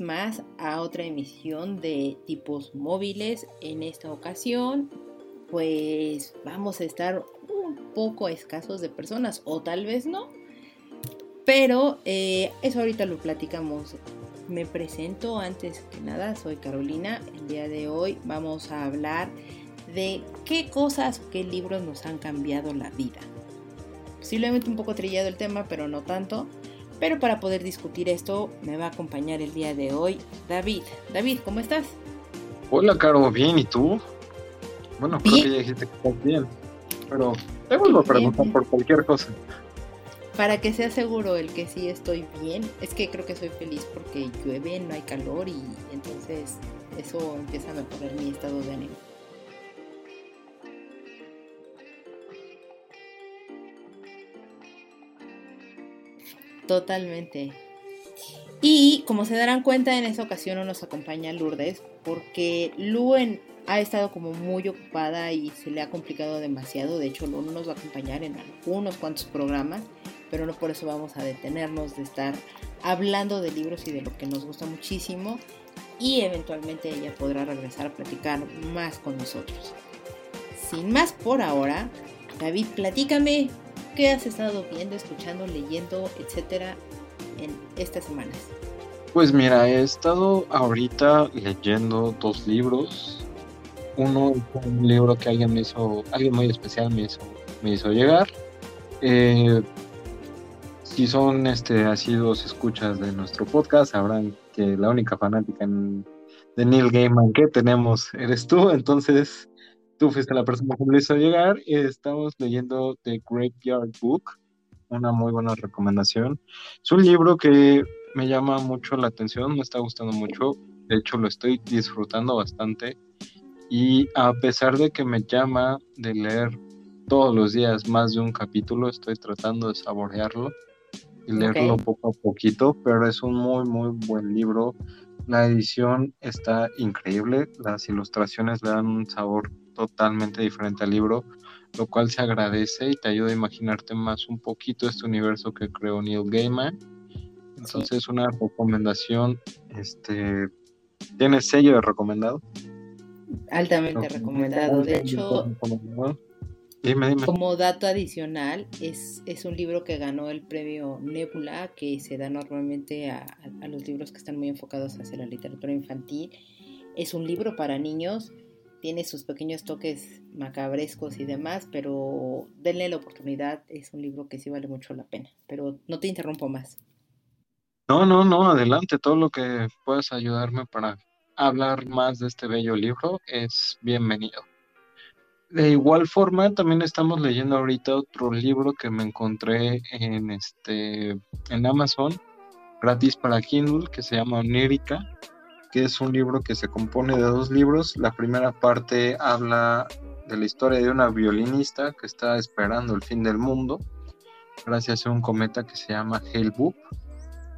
Más a otra emisión de tipos móviles. En esta ocasión, pues vamos a estar un poco escasos de personas, o tal vez no. Pero eh, eso ahorita lo platicamos. Me presento antes que nada, soy Carolina. El día de hoy vamos a hablar de qué cosas qué libros nos han cambiado la vida. Posiblemente un poco trillado el tema, pero no tanto. Pero para poder discutir esto me va a acompañar el día de hoy David. David, ¿cómo estás? Hola, Caro, bien, ¿y tú? Bueno, creo que ya dijiste que estás bien, pero te vuelvo a preguntar por cualquier cosa. Para que sea seguro el que sí estoy bien, es que creo que soy feliz porque llueve, no hay calor y entonces eso empieza a mejorar mi estado de ánimo. Totalmente. Y como se darán cuenta, en esta ocasión no nos acompaña Lourdes, porque Luen ha estado como muy ocupada y se le ha complicado demasiado. De hecho, Lu nos va a acompañar en algunos cuantos programas, pero no por eso vamos a detenernos de estar hablando de libros y de lo que nos gusta muchísimo. Y eventualmente ella podrá regresar a platicar más con nosotros. Sin más por ahora, David, platícame ¿Qué has estado viendo, escuchando, leyendo, etcétera, en estas semanas? Pues mira, he estado ahorita leyendo dos libros. Uno un libro que alguien me hizo, alguien muy especial me hizo, me hizo llegar. Eh, si son este asiduos escuchas de nuestro podcast, sabrán que la única fanática de Neil Gaiman que tenemos eres tú. Entonces, tú fuiste la persona que me hizo llegar estamos leyendo The Graveyard Book, una muy buena recomendación. Es un libro que me llama mucho la atención, me está gustando mucho, de hecho lo estoy disfrutando bastante y a pesar de que me llama de leer todos los días más de un capítulo, estoy tratando de saborearlo y leerlo poco a poquito, pero es un muy, muy buen libro. La edición está increíble, las ilustraciones le dan un sabor totalmente diferente al libro, lo cual se agradece y te ayuda a imaginarte más un poquito este universo que creó Neil Gaiman. Entonces, una recomendación, este, ¿tiene sello de recomendado? Altamente recomendado. De hecho, como dato adicional, es, es un libro que ganó el premio Nebula, que se da normalmente a, a los libros que están muy enfocados hacia la literatura infantil. Es un libro para niños tiene sus pequeños toques macabrescos y demás, pero denle la oportunidad, es un libro que sí vale mucho la pena, pero no te interrumpo más. No, no, no, adelante, todo lo que puedas ayudarme para hablar más de este bello libro es bienvenido. De igual forma, también estamos leyendo ahorita otro libro que me encontré en este en Amazon, gratis para Kindle, que se llama Onírica que es un libro que se compone de dos libros. La primera parte habla de la historia de una violinista que está esperando el fin del mundo gracias a un cometa que se llama Hale-Bopp.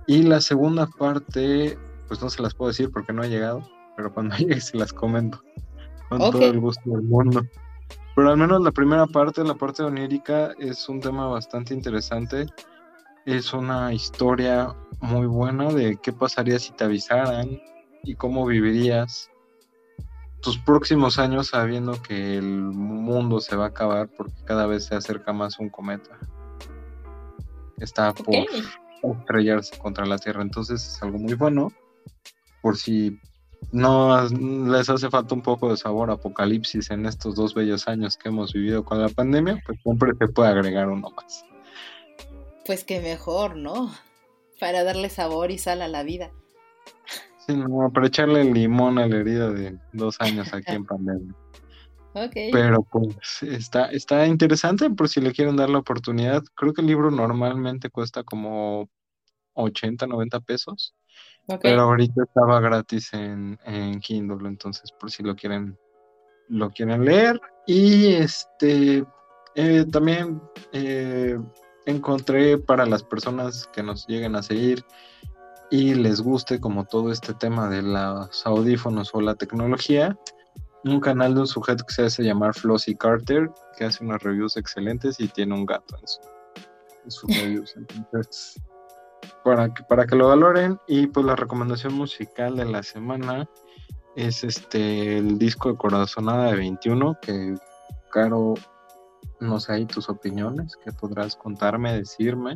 Y la segunda parte, pues no se las puedo decir porque no ha llegado, pero cuando llegue se las comento con todo el gusto del mundo. Pero al menos la primera parte, la parte onírica, es un tema bastante interesante. Es una historia muy buena de qué pasaría si te avisaran, y cómo vivirías tus próximos años sabiendo que el mundo se va a acabar porque cada vez se acerca más un cometa. Está por estrellarse contra la Tierra, entonces es algo muy bueno. Por si no les hace falta un poco de sabor apocalipsis en estos dos bellos años que hemos vivido con la pandemia, pues siempre se puede agregar uno más. Pues que mejor, ¿no? Para darle sabor y sal a la vida. Sí, no, para echarle limón a la herida de dos años aquí en pandemia. Okay. Pero pues está, está interesante por si le quieren dar la oportunidad. Creo que el libro normalmente cuesta como 80, 90 pesos. Pero ahorita estaba gratis en, en Kindle, entonces por si lo quieren, lo quieren leer. Y este eh, también eh, encontré para las personas que nos lleguen a seguir y les guste como todo este tema de los audífonos o la tecnología, un canal de un sujeto que se hace llamar Flossy Carter, que hace unas reviews excelentes y tiene un gato en, sus reviews. Entonces, para que, para que lo valoren. Y pues la recomendación musical de la semana es este el disco de Corazonada de 21, que Caro, no sé ahí tus opiniones, que podrás contarme, decirme.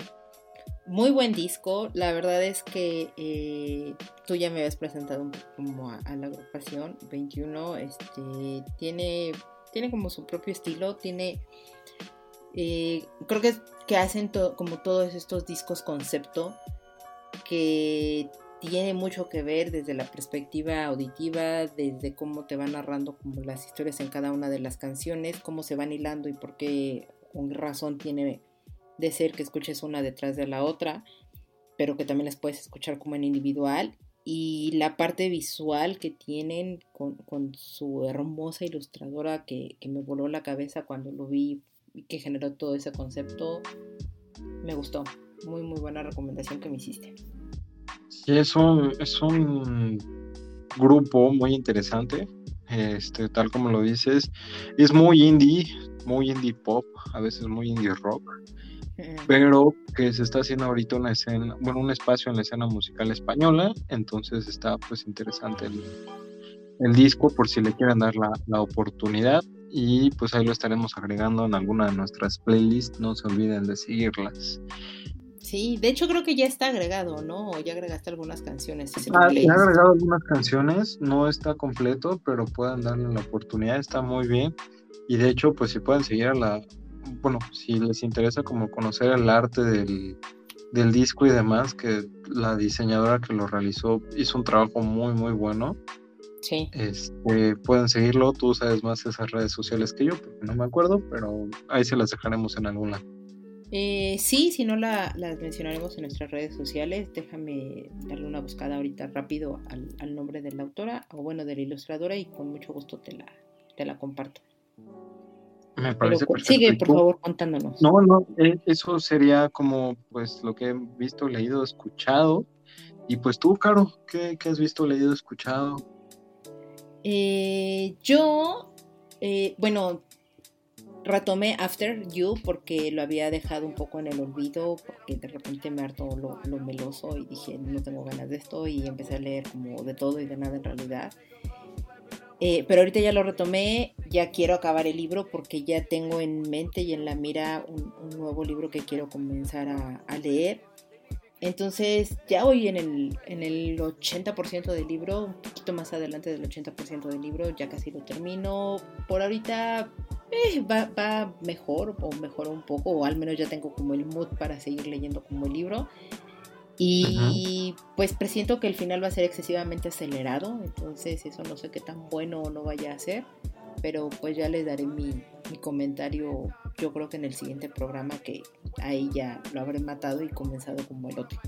Muy buen disco, la verdad es que eh, tú ya me habías presentado como a, la agrupación 21, este, tiene, tiene como su propio estilo, tiene, eh, creo que, que hacen como todos estos discos concepto, que tiene mucho que ver desde la perspectiva auditiva, desde cómo te van narrando como las historias en cada una de las canciones, cómo se van hilando y por qué razón tiene de ser que escuches una detrás de la otra, pero que también las puedes escuchar como en individual. Y la parte visual que tienen con, su hermosa ilustradora que, me voló la cabeza cuando lo vi y que generó todo ese concepto, me gustó. Muy, muy buena recomendación que me hiciste. Sí, es un, es un grupo muy interesante, este, tal como lo dices. Es muy indie, muy indie pop, a veces muy indie rock pero que se está haciendo ahorita una escena, bueno, un espacio en la escena musical española, entonces está pues interesante el, el disco por si le quieren dar la, la, oportunidad y pues ahí lo estaremos agregando en alguna de nuestras playlists, no se olviden de seguirlas. Sí, de hecho creo que ya está agregado, ¿no? O ya agregaste algunas canciones. Ah, ya agregado algunas canciones, no está completo, pero pueden darle la oportunidad, está muy bien. Y de hecho, pues si pueden seguir a la, bueno, si les interesa como conocer el arte del, disco y demás, que la diseñadora que lo realizó hizo un trabajo muy, muy bueno. Sí. Este, pueden seguirlo, tú sabes más esas redes sociales que yo, porque no me acuerdo, pero ahí se las dejaremos en alguna. Eh, sí, si no la, las mencionaremos en nuestras redes sociales, déjame darle una buscada ahorita rápido al, al, nombre de la autora o bueno, de la ilustradora y con mucho gusto te la, te la comparto. Me parece Sigue, por favor, contándonos. No, no, eh, eso sería como pues lo que he visto, leído, escuchado. Y pues tú, Caro, ¿qué, has visto, leído, escuchado? Eh, yo, eh, bueno, retomé After You porque lo había dejado un poco en el olvido, porque de repente me hartó lo, lo meloso y dije, no tengo ganas de esto y empecé a leer como de todo y de nada en realidad. Eh, pero ahorita ya lo retomé, ya quiero acabar el libro porque ya tengo en mente y en la mira un, nuevo libro que quiero comenzar a, leer. Entonces ya voy en el, en el 80% del libro, un poquito más adelante del 80% del libro, ya casi lo termino. Por ahorita eh, va, va, mejor o mejoró un poco, o al menos ya tengo como el mood para seguir leyendo como el libro. Y pues presiento que el final va a ser excesivamente acelerado, entonces eso no sé qué tan bueno o no vaya a ser, pero pues ya les daré mi, comentario yo creo que en el siguiente programa que ahí ya lo habré matado y comenzado como el otro.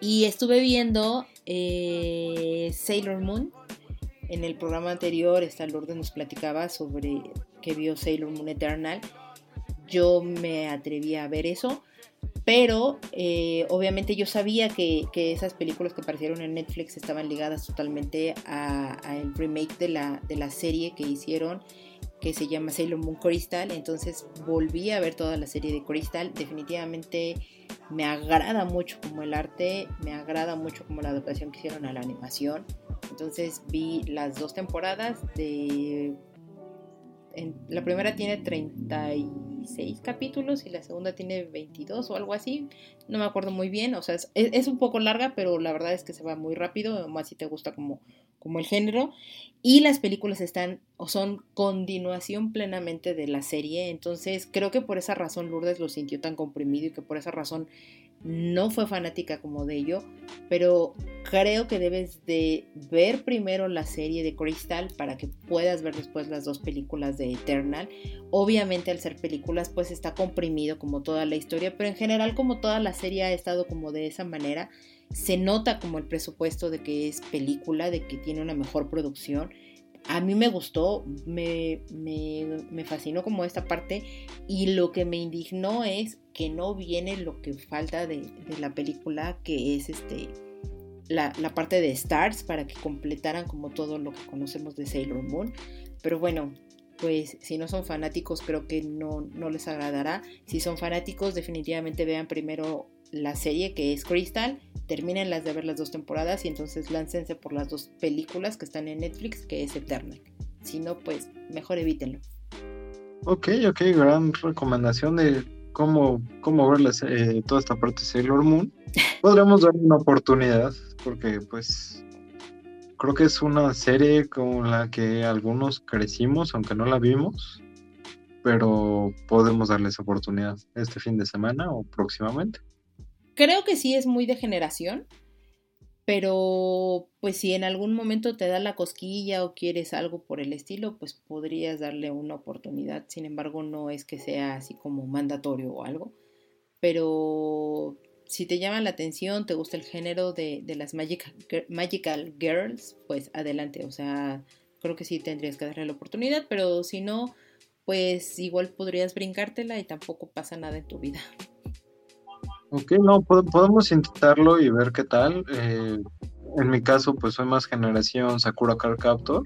Y estuve viendo eh, Sailor Moon. En el programa anterior, esta Lourdes nos platicaba sobre que vio Sailor Moon Eternal. Yo me atreví a ver eso pero eh, obviamente yo sabía que, esas películas que aparecieron en Netflix estaban ligadas totalmente al remake de la, de la serie que hicieron que se llama Sailor Moon Crystal, entonces volví a ver toda la serie de Crystal, definitivamente me agrada mucho como el arte, me agrada mucho como la adaptación que hicieron a la animación, entonces vi las dos temporadas de la primera tiene 36 capítulos y la segunda tiene 22 o algo así. No me acuerdo muy bien. O sea, es, un poco larga, pero la verdad es que se va muy rápido, más si te gusta como, como el género. Y las películas están o son continuación plenamente de la serie. Entonces creo que por esa razón Lourdes lo sintió tan comprimido y que por esa razón no fue fanática como de ello, pero creo que debes de ver primero la serie de Crystal para que puedas ver después las dos películas de Eternal. Obviamente al ser películas pues está comprimido como toda la historia, pero en general como toda la serie ha estado como de esa manera, se nota como el presupuesto de que es película, de que tiene una mejor producción a mí me gustó, me, fascinó como esta parte y lo que me indignó es que no viene lo que falta de, la película, que es este la, parte de Stars para que completaran como todo lo que conocemos de Sailor Moon. Pero bueno, pues si no son fanáticos creo que no, no les agradará. Si son fanáticos definitivamente vean primero la serie que es Crystal, terminen las de ver las dos temporadas y entonces láncense por las dos películas que están en Netflix, que es Eternal. Si no, pues mejor evítenlo. Ok, ok, gran recomendación de cómo, cómo ver eh, toda esta parte de Sailor Moon. Podríamos darle una oportunidad, porque pues creo que es una serie con la que algunos crecimos, aunque no la vimos, pero podemos darles oportunidad este fin de semana o próximamente. Creo que sí es muy de generación, pero pues si en algún momento te da la cosquilla o quieres algo por el estilo, pues podrías darle una oportunidad. Sin embargo, no es que sea así como mandatorio o algo. Pero si te llama la atención, te gusta el género de, las Magical, Girls, pues adelante. O sea, creo que sí tendrías que darle la oportunidad, pero si no, pues igual podrías brincártela y tampoco pasa nada en tu vida. Ok, no, podemos intentarlo y ver qué tal. Eh, en mi caso, pues soy más generación Sakura Card Captor.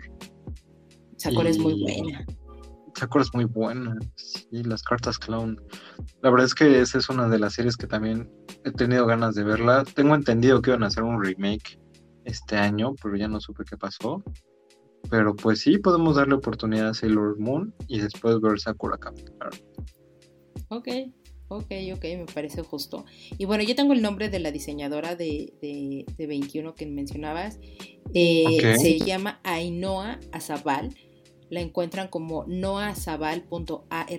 Sakura es muy buena. Sakura es muy buena. Sí, las cartas clown. La verdad es que esa es una de las series que también he tenido ganas de verla. Tengo entendido que iban a hacer un remake este año, pero ya no supe qué pasó. Pero pues sí, podemos darle oportunidad a Sailor Moon y después ver Sakura Captor. Ok, Ok, ok, me parece justo. Y bueno, yo tengo el nombre de la diseñadora de, de, 21 que mencionabas. Eh, se llama Ainhoa Azabal. La encuentran como noazabal.art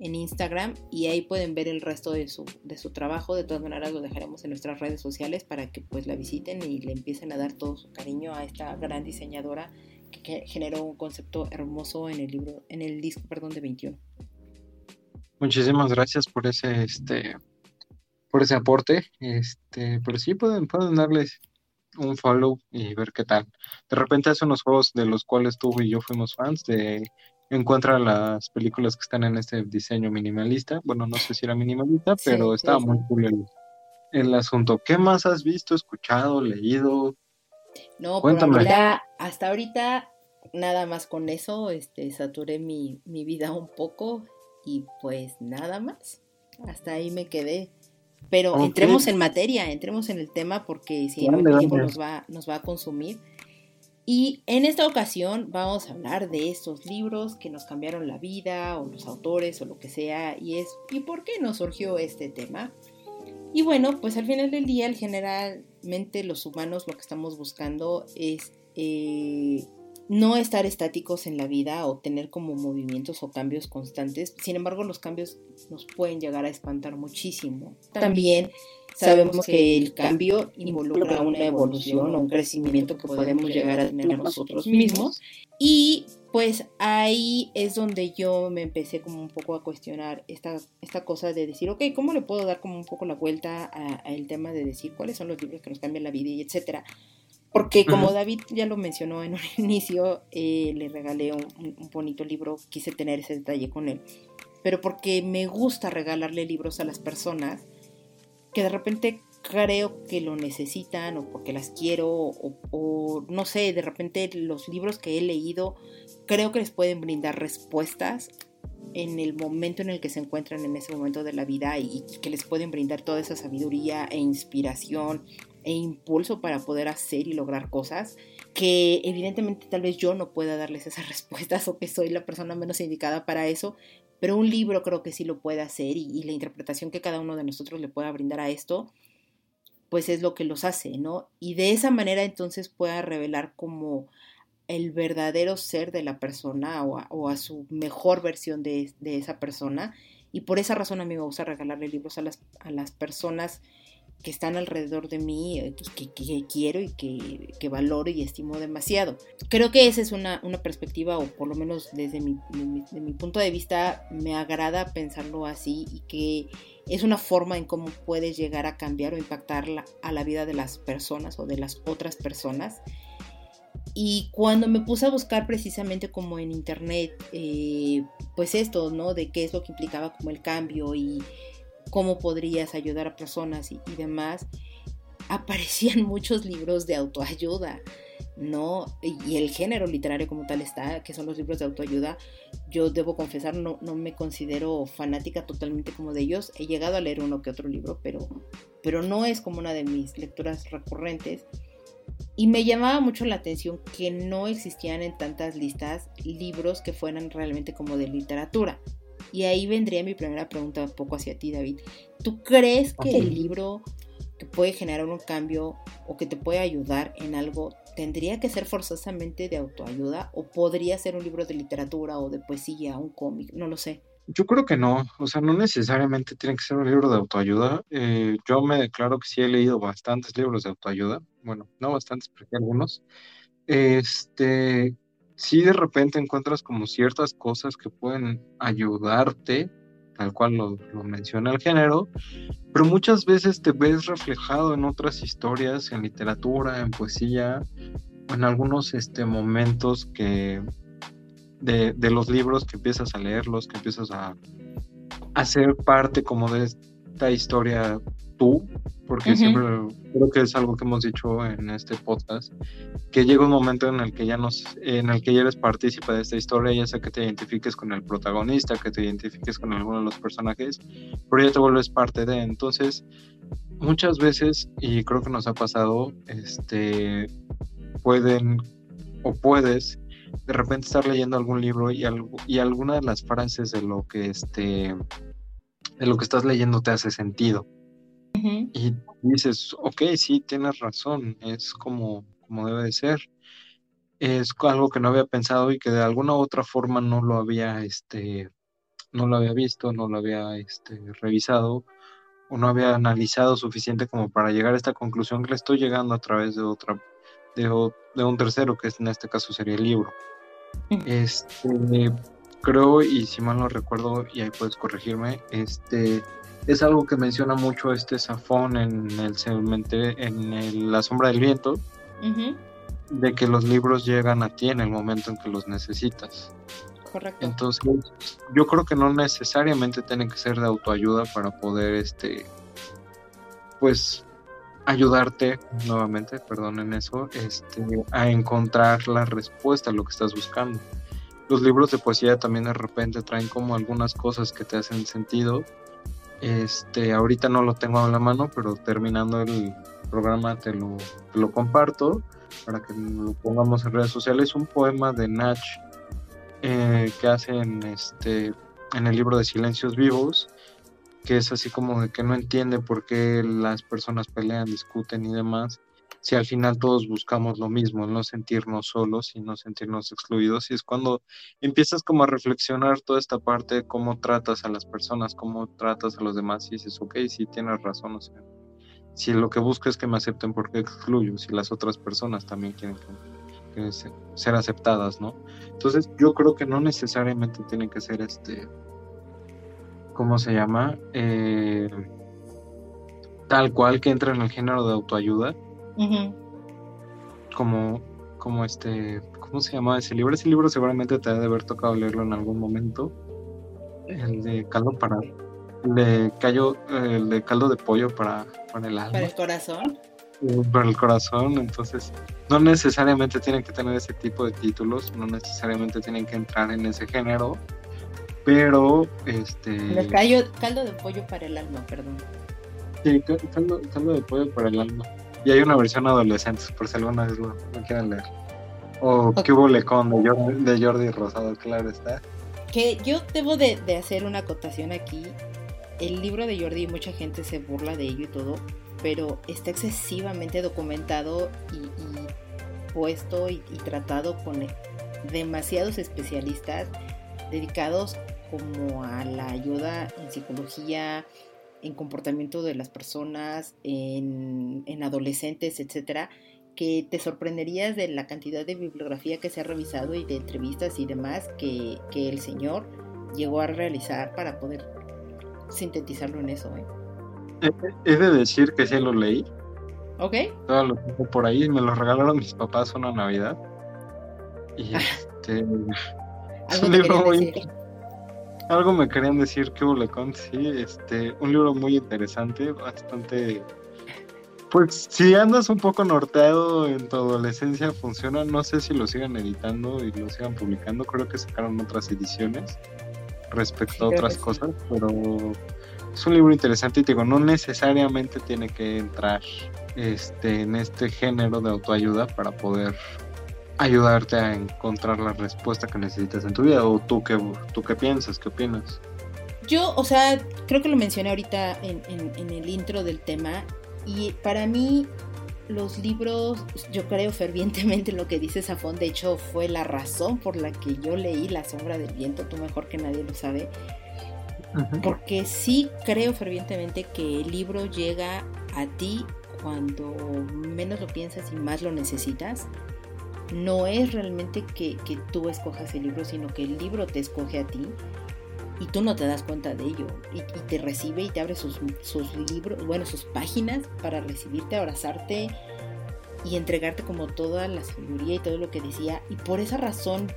en Instagram y ahí pueden ver el resto de su, de su trabajo. De todas maneras lo dejaremos en nuestras redes sociales para que pues la visiten y le empiecen a dar todo su cariño a esta gran diseñadora que generó un concepto hermoso en el libro, en el disco, perdón, de 21. Muchísimas gracias por ese, este, por ese aporte. Este, pero sí pueden, pueden darles un follow y ver qué tal. De repente hace unos juegos de los cuales tú y yo fuimos fans de encuentra las películas que están en este diseño minimalista. Bueno, no sé si era minimalista, pero estaba muy cool el, asunto. ¿Qué más has visto, escuchado, leído? No, Cuéntame. hasta ahorita nada más con eso, este, saturé mi, mi vida un poco. Y pues nada más. Hasta ahí me quedé. Pero entremos en materia, entremos en el tema porque si no el tiempo nos va, nos va a consumir. Y en esta ocasión vamos a hablar de estos libros que nos cambiaron la vida, o los autores, o lo que sea, y es, ¿y por qué nos surgió este tema? Y bueno, pues al final del día, generalmente los humanos lo que estamos buscando es eh, no estar estáticos en la vida o tener como movimientos o cambios constantes. Sin embargo, los cambios nos pueden llegar a espantar muchísimo. También sabemos que el cambio involucra una evolución o un crecimiento que podemos llegar a tener nosotros mismos. Y pues ahí es donde yo me empecé como un poco a cuestionar esta, esta cosa de decir, ok, ¿cómo le puedo dar como un poco la vuelta al tema de decir cuáles son los libros que nos cambian la vida y etcétera? Porque como David ya lo mencionó en un inicio, eh, le regalé un, bonito libro, quise tener ese detalle con él. Pero porque me gusta regalarle libros a las personas que de repente creo que lo necesitan o porque las quiero o, o, no sé, de repente los libros que he leído creo que les pueden brindar respuestas en el momento en el que se encuentran en ese momento de la vida y que les pueden brindar toda esa sabiduría e inspiración e impulso para poder hacer y lograr cosas que evidentemente tal vez yo no pueda darles esas respuestas o que soy la persona menos indicada para eso, pero un libro creo que sí lo puede hacer y, la interpretación que cada uno de nosotros le pueda brindar a esto, pues es lo que los hace, ¿no? Y de esa manera entonces pueda revelar como el verdadero ser de la persona o a, su mejor versión de, de esa persona Y por esa razón a mí me gusta regalarle libros a las, a las personas que están alrededor de mí, eh, que, que, quiero y que, que, valoro y estimo demasiado. Creo que esa es una, una perspectiva, o por lo menos desde mi, de mi, punto de vista, me agrada pensarlo así y que es una forma en cómo puedes llegar a cambiar o impactar la, a la vida de las personas o de las otras personas. Y cuando me puse a buscar precisamente como en internet, eh, pues esto, ¿no? De qué es lo que implicaba como el cambio y cómo podrías ayudar a personas y, demás, aparecían muchos libros de autoayuda, ¿no? Y, el género literario como tal está, que son los libros de autoayuda. Yo debo confesar, no, no me considero fanática totalmente como de ellos. He llegado a leer uno que otro libro, pero, pero no es como una de mis lecturas recurrentes. Y me llamaba mucho la atención que no existían en tantas listas libros que fueran realmente como de literatura. Y ahí vendría mi primera pregunta un poco hacia ti, David. ¿Tú crees que el libro que puede generar un cambio o que te puede ayudar en algo tendría que ser forzosamente de autoayuda o podría ser un libro de literatura o de poesía, un cómic? No lo sé. Yo creo que no, o sea, no necesariamente tiene que ser un libro de autoayuda. Eh, yo me declaro que sí he leído bastantes libros de autoayuda, bueno, no bastantes, pero algunos. Este, si de repente encuentras como ciertas cosas que pueden ayudarte, tal cual lo, menciona el género, pero muchas veces te ves reflejado en otras historias, en literatura, en poesía, en algunos este, momentos que de, de los libros que empiezas a leerlos, que empiezas a, a ser parte como de esta historia tú, porque siempre creo que es algo que hemos dicho en este podcast, que llega un momento en el que ya nos, en el que ya eres partícipe de esta historia, ya sea que te identifiques con el protagonista, que te identifiques con alguno de los personajes, pero ya te vuelves parte de. Entonces, muchas veces, y creo que nos ha pasado, este, pueden o puedes de repente estar leyendo algún libro y, algo, y alguna de las frases de lo que este de lo que estás leyendo te hace sentido. Y dices, ok, sí, tienes razón, es como, como debe de ser. Es algo que no había pensado y que de alguna u otra forma no lo había, este, no lo había visto, no lo había este, revisado o no había analizado suficiente como para llegar a esta conclusión que le estoy llegando a través de otra, de, de un tercero, que en este caso sería el libro. Este, creo, y si mal no recuerdo, y ahí puedes corregirme, este, es algo que menciona mucho este Safón en el en La sombra del viento, de que los libros llegan a ti en el momento en que los necesitas. Correcto. Entonces, yo creo que no necesariamente tiene que ser de autoayuda para poder, este, pues, ayudarte nuevamente, perdonen eso, este, a encontrar la respuesta a lo que estás buscando. Los libros de poesía también de repente traen como algunas cosas que te hacen sentido este, ahorita no lo tengo a la mano, pero terminando el programa te lo, lo comparto para que lo pongamos en redes sociales. Un poema de Nach eh, que hace en, este, en el libro de Silencios Vivos, que es así como de que no entiende por qué las personas pelean, discuten y demás si al final todos buscamos lo mismo, no sentirnos solos y no sentirnos excluidos. Y es cuando empiezas como a reflexionar toda esta parte de cómo tratas a las personas, cómo tratas a los demás y dices, ok, sí tienes razón, o sea, si lo que busco es que me acepten, ¿por qué excluyo? Si las otras personas también quieren ser aceptadas, ¿no? Entonces yo creo que no necesariamente tiene que ser este, ¿cómo se llama? Eh, tal cual que entra en el género de autoayuda, como, como este, ¿cómo se llamaba ese libro? Ese libro seguramente te debe haber tocado leerlo en algún momento. El de caldo para, el de callo, el de caldo de pollo para, para el alma. Para el corazón. Para el corazón, entonces no necesariamente tienen que tener ese tipo de títulos, no necesariamente tienen que entrar en ese género, pero este. El caldo, caldo de pollo para el alma, perdón. Sí, caldo, caldo de pollo para el alma. Y hay una versión adolescente, por si alguna vez lo, quieren leer. O okay. hubo Lecon de Jordi, de Jordi Rosado, claro está. Que yo debo de, de, hacer una acotación aquí. El libro de Jordi, mucha gente se burla de ello y todo, pero está excesivamente documentado y, y puesto y, y, tratado con demasiados especialistas dedicados como a la ayuda en psicología, en comportamiento de las personas, en, en adolescentes, etcétera, que te sorprenderías de la cantidad de bibliografía que se ha revisado y de entrevistas y demás que, que el señor llegó a realizar para poder sintetizarlo en eso. ¿eh? He de decir que sí lo leí. Ok. Todo lo tengo por ahí, me lo regalaron mis papás una Navidad. Y este. es un libro muy. Algo me querían decir que con sí, este, un libro muy interesante, bastante pues si andas un poco norteado en tu adolescencia funciona, no sé si lo sigan editando y lo sigan publicando, creo que sacaron otras ediciones respecto a otras cosas, pero es un libro interesante y te digo, no necesariamente tiene que entrar este, en este género de autoayuda para poder ayudarte a encontrar la respuesta que necesitas en tu vida. ¿O tú qué, tú qué piensas? ¿Qué opinas? Yo, o sea, creo que lo mencioné ahorita en, en el intro del tema. Y para mí, los libros, yo creo fervientemente en lo que dice Safón. De hecho, fue la razón por la que yo leí La sombra del viento. Tú mejor que nadie lo sabe. Porque sí creo fervientemente que el libro llega a ti cuando menos lo piensas y más lo necesitas. No es realmente que, tú escojas el libro, sino que el libro te escoge a ti y tú no te das cuenta de ello. Y, te recibe y te abre sus, sus, libros, bueno, sus páginas para recibirte, abrazarte y entregarte como toda la sabiduría y todo lo que decía. Y por esa razón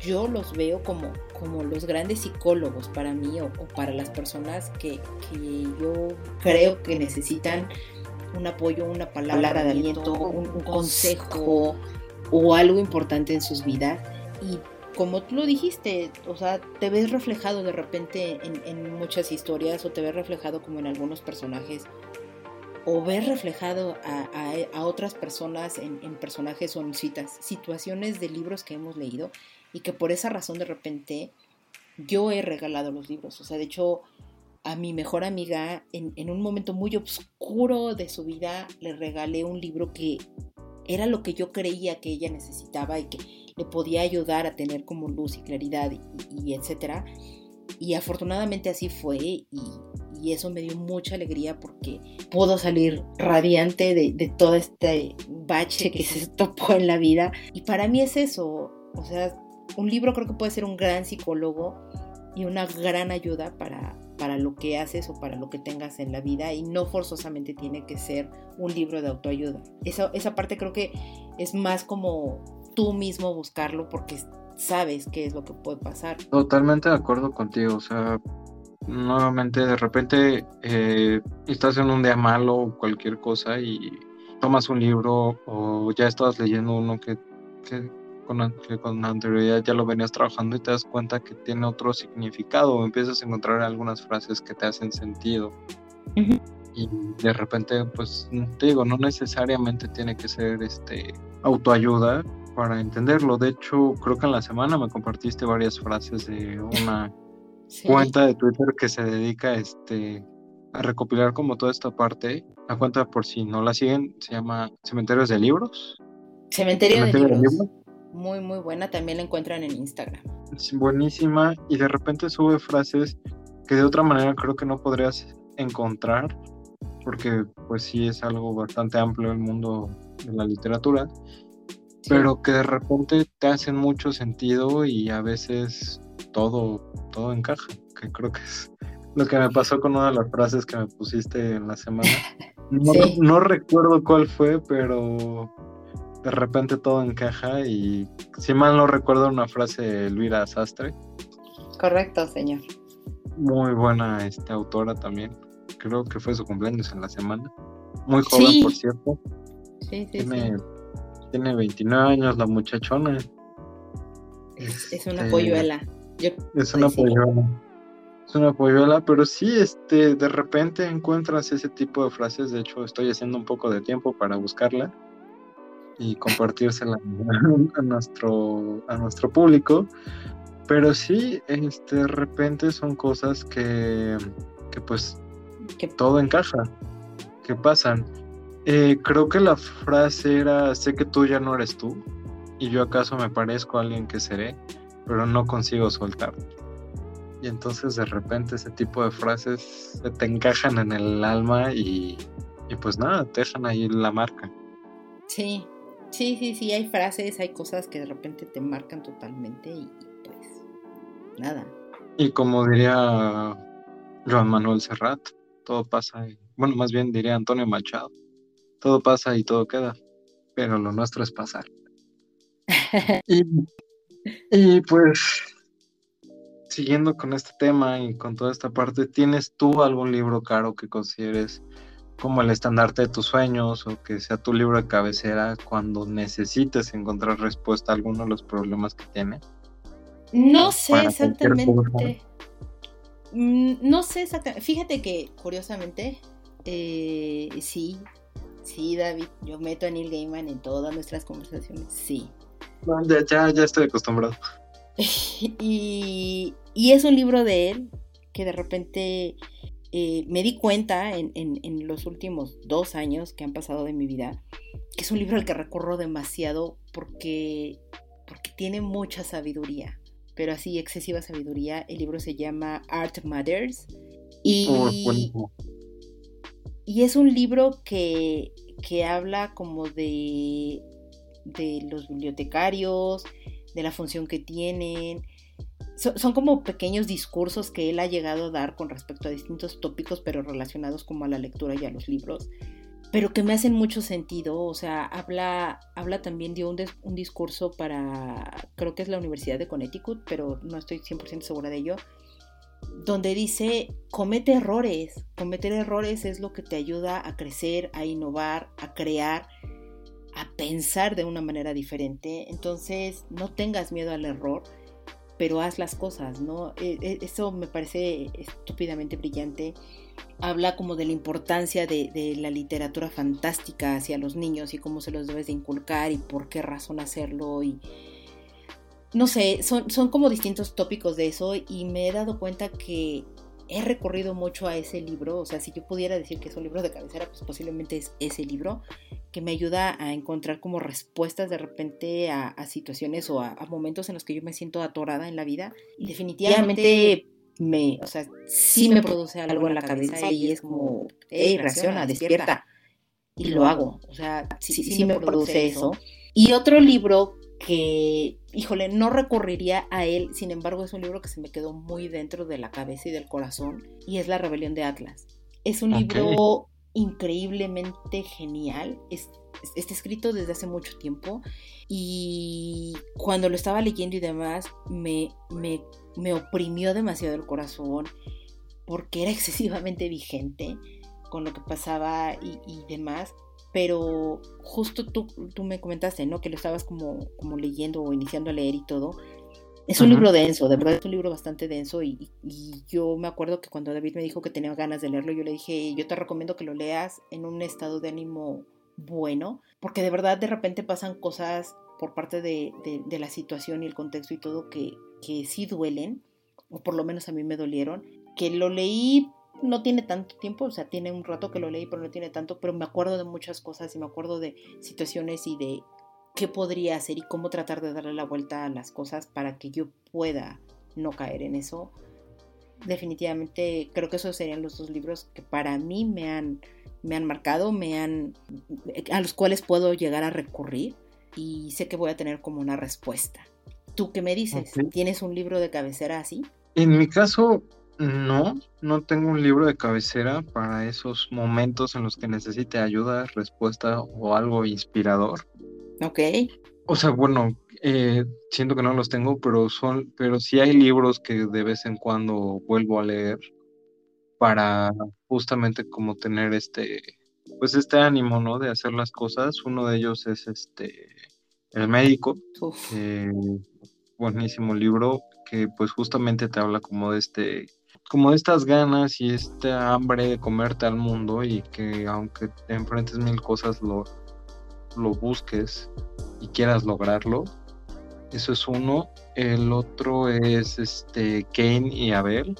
yo los veo como, como los grandes psicólogos para mí o, para las personas que, que, yo creo que necesitan un apoyo, una palabra de aliento, un, consejo o algo importante en sus vidas. Y como tú lo dijiste, o sea, te ves reflejado de repente en, muchas historias o te ves reflejado como en algunos personajes o ves reflejado a, otras personas en, en, personajes o en citas, situaciones de libros que hemos leído y que por esa razón de repente yo he regalado los libros. O sea, de hecho, a mi mejor amiga, en, un momento muy oscuro de su vida, le regalé un libro que era lo que yo creía que ella necesitaba y que le podía ayudar a tener como luz y claridad y, etcétera. Y afortunadamente así fue y, eso me dio mucha alegría porque pudo salir radiante de, de, todo este bache que se topó en la vida. Y para mí es eso, o sea, un libro creo que puede ser un gran psicólogo y una gran ayuda para, para lo que haces o para lo que tengas en la vida y no forzosamente tiene que ser un libro de autoayuda. Esa, esa parte creo que es más como tú mismo buscarlo porque sabes qué es lo que puede pasar. Totalmente de acuerdo contigo, o sea, nuevamente de repente eh, estás en un día malo o cualquier cosa y tomas un libro o ya estás leyendo uno que, que con, que con anterioridad ya lo venías trabajando y te das cuenta que tiene otro significado o empiezas a encontrar algunas frases que te hacen sentido. Y de repente, pues te digo, no necesariamente tiene que ser este autoayuda para entenderlo. De hecho, creo que en la semana me compartiste varias frases de una cuenta de Twitter que se dedica este, a recopilar como toda esta parte. La cuenta, por si no la siguen, se llama Cementerios de Libros. Cementerio, de, libros muy, muy buena. También la encuentran en Instagram. Es buenísima y de repente sube frases que de otra manera creo que no podrías encontrar porque pues sí es algo bastante amplio el mundo de la literatura, pero que de repente te hacen mucho sentido y a veces todo, todo encaja, que creo que es lo que me pasó con una de las frases que me pusiste en la semana. no recuerdo cuál fue, pero de repente todo encaja y si mal no recuerdo una frase de Elvira Sastre. Correcto, señor. Muy buena este, autora también. Creo que fue su cumpleaños en la semana. Muy joven, por cierto. Sí, sí, tiene, tiene 29 años la muchachona. Es, una polluela. es una polluela. Es una polluela, pero sí, este, de repente encuentras ese tipo de frases. De hecho, estoy haciendo un poco de tiempo para buscarla y compartírsela a nuestro, a nuestro público. Pero sí, este, de repente son cosas que, que pues todo encaja, que pasan. Eh, creo que la frase era, sé que tú ya no eres tú y yo acaso me parezco a alguien que seré, pero no consigo soltar. y entonces de repente ese tipo de frases se te encajan en el alma y, y pues nada, te dejan ahí la marca. Sí, sí, sí, sí, hay frases, hay cosas que de repente te marcan totalmente y pues nada. Y como diría Joan Manuel Serrat, todo pasa, y, bueno, más bien diría Antonio Machado, todo pasa y todo queda, pero lo nuestro es pasar. y, y pues siguiendo con este tema y con toda esta parte, ¿tienes tú algún libro caro que consideres como el estandarte de tus sueños o que sea tu libro de cabecera cuando necesites encontrar respuesta a alguno de los problemas que tiene? No sé exactamente. Mm, no sé exactamente. Fíjate que, curiosamente, eh, sí, sí, David, yo meto a Neil Gaiman en todas nuestras conversaciones, sí. Ya, ya, estoy acostumbrado. y, y, es un libro de él que de repente eh, me di cuenta en, en, los últimos dos años que han pasado de mi vida, que es un libro al que recorro demasiado porque, porque tiene mucha sabiduría, pero así excesiva sabiduría. El libro se llama Art Matters y, oh, y es un libro que, que habla como de, de los bibliotecarios, de la función que tienen, son, como pequeños discursos que él ha llegado a dar con respecto a distintos tópicos, pero relacionados como a la lectura y a los libros, pero que me hacen mucho sentido. O sea, habla, habla también de un, un discurso para, creo que es la Universidad de Connecticut, pero no estoy 100% segura de ello, donde dice, comete errores, cometer errores es lo que te ayuda a crecer, a innovar, a crear, a pensar de una manera diferente. Entonces, no tengas miedo al error pero haz las cosas, ¿no? E, e, eso me parece estúpidamente brillante. Habla como de la importancia de, la literatura fantástica hacia los niños y cómo se los debes de inculcar y por qué razón hacerlo y no sé, son, son como distintos tópicos de eso y me he dado cuenta que he recorrido mucho a ese libro, o sea, si yo pudiera decir que es un libro de cabecera, pues posiblemente es ese libro que me ayuda a encontrar como respuestas de repente a, situaciones o a, momentos en los que yo me siento atorada en la vida. Y definitivamente me, o sea, sí me produce algo en la cabeza y es como, hey, reacciona, despierta y lo hago, o sea, sí, sí me produce eso. Y otro libro que, híjole, no recurriría a él, sin embargo es un libro que se me quedó muy dentro de la cabeza y del corazón, y es La Rebelión de Atlas. Es un libro increíblemente genial, es, está escrito desde hace mucho tiempo y cuando lo estaba leyendo y demás me, me, me oprimió demasiado el corazón porque era excesivamente vigente con lo que pasaba y, y demás pero justo tú, tú me comentaste, ¿no? Que lo estabas como, como leyendo o iniciando a leer y todo. Es un libro denso, de verdad es un libro bastante denso y, y, yo me acuerdo que cuando David me dijo que tenía ganas de leerlo, yo le dije, yo te recomiendo que lo leas en un estado de ánimo bueno, porque de verdad de repente pasan cosas por parte de, de, de la situación y el contexto y todo que, que sí duelen, o por lo menos a mí me dolieron, que lo leí no tiene tanto tiempo, o sea, tiene un rato que lo leí, pero no tiene tanto, pero me acuerdo de muchas cosas y me acuerdo de situaciones y de qué podría hacer y cómo tratar de darle la vuelta a las cosas para que yo pueda no caer en eso. Definitivamente creo que esos serían los dos libros que para mí me han, me han marcado, me han, a los cuales puedo llegar a recurrir y sé que voy a tener como una respuesta. ¿Tú qué me dices? ¿Tienes un libro de cabecera así? En mi caso, no, no tengo un libro de cabecera para esos momentos en los que necesite ayuda, respuesta o algo inspirador. Ok. O sea, bueno, eh, siento que no los tengo, pero son, pero sí hay libros que de vez en cuando vuelvo a leer para justamente como tener este, pues este ánimo, ¿no? De hacer las cosas. Uno de ellos es este, El médico, buenísimo libro que pues justamente te habla como de este como estas ganas y este hambre de comerte al mundo y que aunque te enfrentes mil cosas lo, lo busques y quieras lograrlo. Eso es uno. El otro es este Kane y Abel.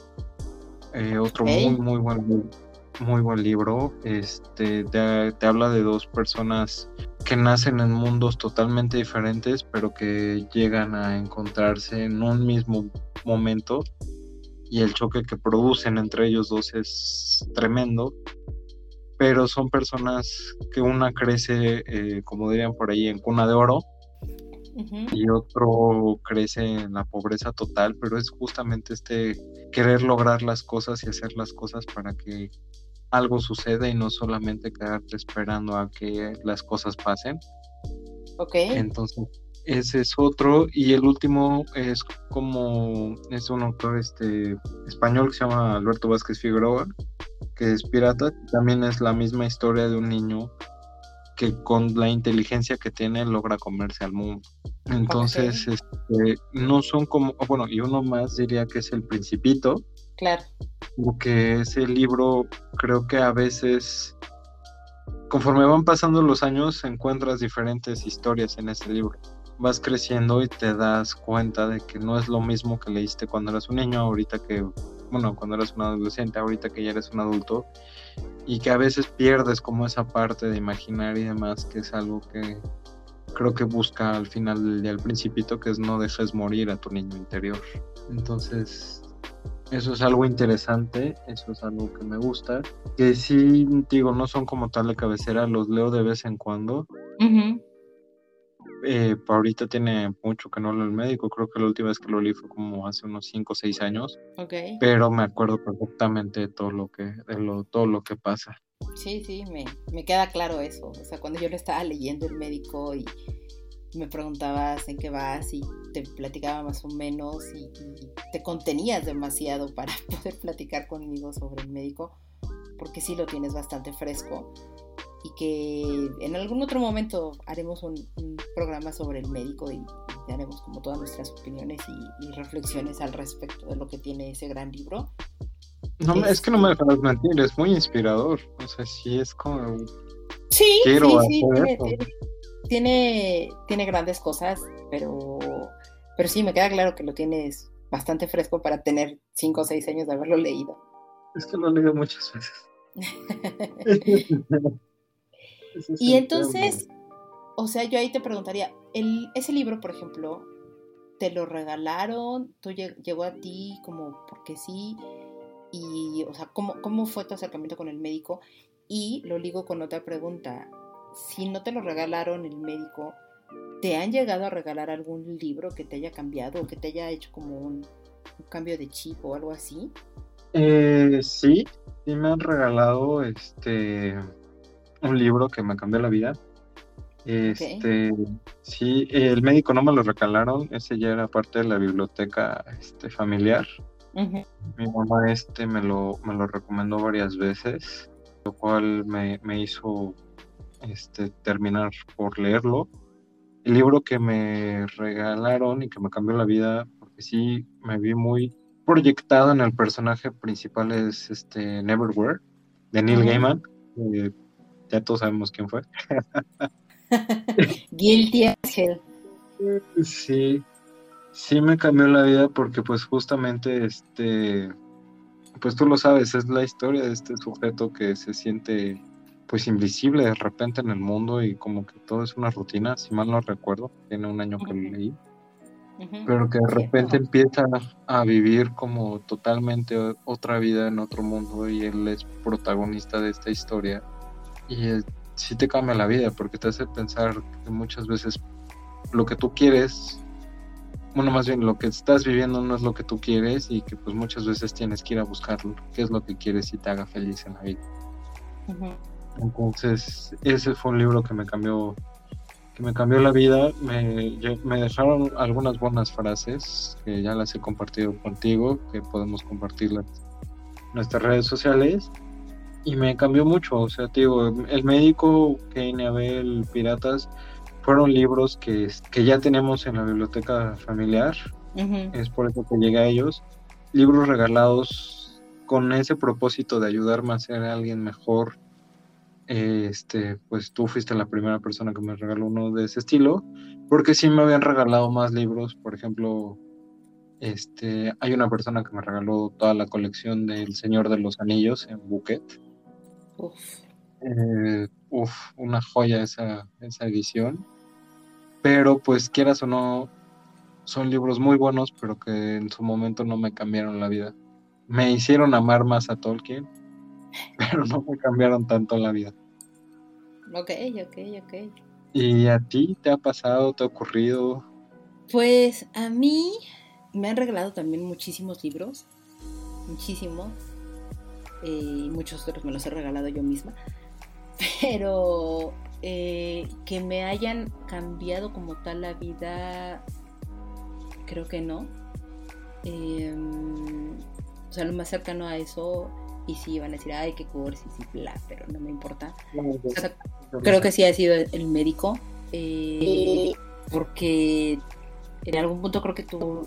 Eh, otro muy muy buen muy buen libro. Este te, te habla de dos personas que nacen en mundos totalmente diferentes, pero que llegan a encontrarse en un mismo momento y el choque que producen entre ellos dos es tremendo, pero son personas que una crece, eh, como dirían por ahí, en cuna de oro y otro crece en la pobreza total, pero es justamente este querer lograr las cosas y hacer las cosas para que algo suceda y no solamente quedarte esperando a que las cosas pasen. Ok. Entonces, ese es otro. Y el último es como, es un autor este, español que se llama Alberto Vázquez Figueroa, que es pirata. También es la misma historia de un niño que con la inteligencia que tiene logra comerse al mundo. Entonces, este, no son como, bueno, y uno más diría que es el principito. Claro. Porque ese libro creo que a veces, conforme van pasando los años, encuentras diferentes historias en ese libro. Vas creciendo y te das cuenta de que no es lo mismo que leíste cuando eras un niño, ahorita que, bueno, cuando eras un adolescente, ahorita que ya eres un adulto y que a veces pierdes como esa parte de imaginar y demás, que es algo que creo que busca al final del día el principito, que es no dejes morir a tu niño interior. Entonces, eso es algo interesante, eso es algo que me gusta, que sí, digo, no son como tal de cabecera, los leo de vez en cuando. Eh, ahorita tiene mucho que no leo el médico, creo que la última vez que lo leí fue como hace unos 5 o 6 años. Pero me acuerdo perfectamente de todo lo que, de lo, todo lo que pasa. Sí, sí, me, me queda claro eso. O sea, cuando yo lo estaba leyendo el médico y me preguntabas en qué vas y te platicaba más o menos y, te contenías demasiado para poder platicar conmigo sobre el médico, porque sí lo tienes bastante fresco y que en algún otro momento haremos un, programa sobre el médico y, haremos como todas nuestras opiniones y, reflexiones al respecto de lo que tiene ese gran libro. No, es, que no me dejarás mentir, es muy inspirador. O sea, sí es como. Sí, sí, sí, tiene, tiene, grandes cosas, pero, pero sí, me queda claro que lo tienes bastante fresco para tener cinco o seis años de haberlo leído. Es que lo he leído muchas veces. y entonces, o sea, yo ahí te preguntaría, el, ese libro, por ejemplo, ¿te lo regalaron? ¿Tú llegó a ti como porque sí? Y, o sea, ¿cómo, ¿cómo fue tu acercamiento con el médico? Y lo ligo con otra pregunta. Si no te lo regalaron el médico, ¿te han llegado a regalar algún libro que te haya cambiado o que te haya hecho como un, cambio de chip o algo así? Eh, sí, sí me han regalado este un libro que me cambió la vida. Este, sí, el médico no me lo regalaron, ese ya era parte de la biblioteca este, familiar. Mi mamá este me lo, me lo recomendó varias veces, lo cual me, me hizo este, terminar por leerlo. El libro que me regalaron y que me cambió la vida, porque sí me vi muy proyectado en el personaje principal, es este Neverwhere, de Neil Gaiman ya todos sabemos quién fue. Guilty Sí, sí me cambió la vida porque pues justamente este, pues tú lo sabes, es la historia de este sujeto que se siente pues invisible de repente en el mundo y como que todo es una rutina, si mal no recuerdo, tiene un año que lo leí, pero que de repente empieza a vivir como totalmente otra vida en otro mundo y él es protagonista de esta historia y eh, sí te cambia la vida porque te hace pensar que muchas veces lo que tú quieres, bueno, más bien lo que estás viviendo no es lo que tú quieres y que pues muchas veces tienes que ir a buscarlo, qué es lo que quieres y te haga feliz en la vida. Entonces, ese fue un libro que me cambió que me cambió la vida, me, me dejaron algunas buenas frases que ya las he compartido contigo, que podemos compartirlas en nuestras redes sociales y me cambió mucho. O sea, te digo, El médico, Kane Abel, Piratas, fueron libros que, que ya tenemos en la biblioteca familiar. Es por eso que llegué a ellos. Libros regalados con ese propósito de ayudarme a ser alguien mejor. Este, pues tú fuiste la primera persona que me regaló uno de ese estilo, porque sí me habían regalado más libros, por ejemplo, este, hay una persona que me regaló toda la colección del Señor de los Anillos en Bouquet. Uf. Eh, una joya esa, esa edición. Pero pues quieras o no, son libros muy buenos, pero que en su momento no me cambiaron la vida. me hicieron amar más a Tolkien, pero no me cambiaron tanto la vida. Ok, ok, ok. ¿Y a ti te ha pasado, te ha ocurrido? Pues a mí me han regalado también muchísimos libros, muchísimos, y muchos otros me los he regalado yo misma, pero eh, que me hayan cambiado como tal la vida, creo que no. Em, o sea, lo más cercano a eso, y sí van a decir, ay, qué cursis y bla, pero no me importa. creo que sí ha sido el médico, eh, porque en algún punto creo que tú,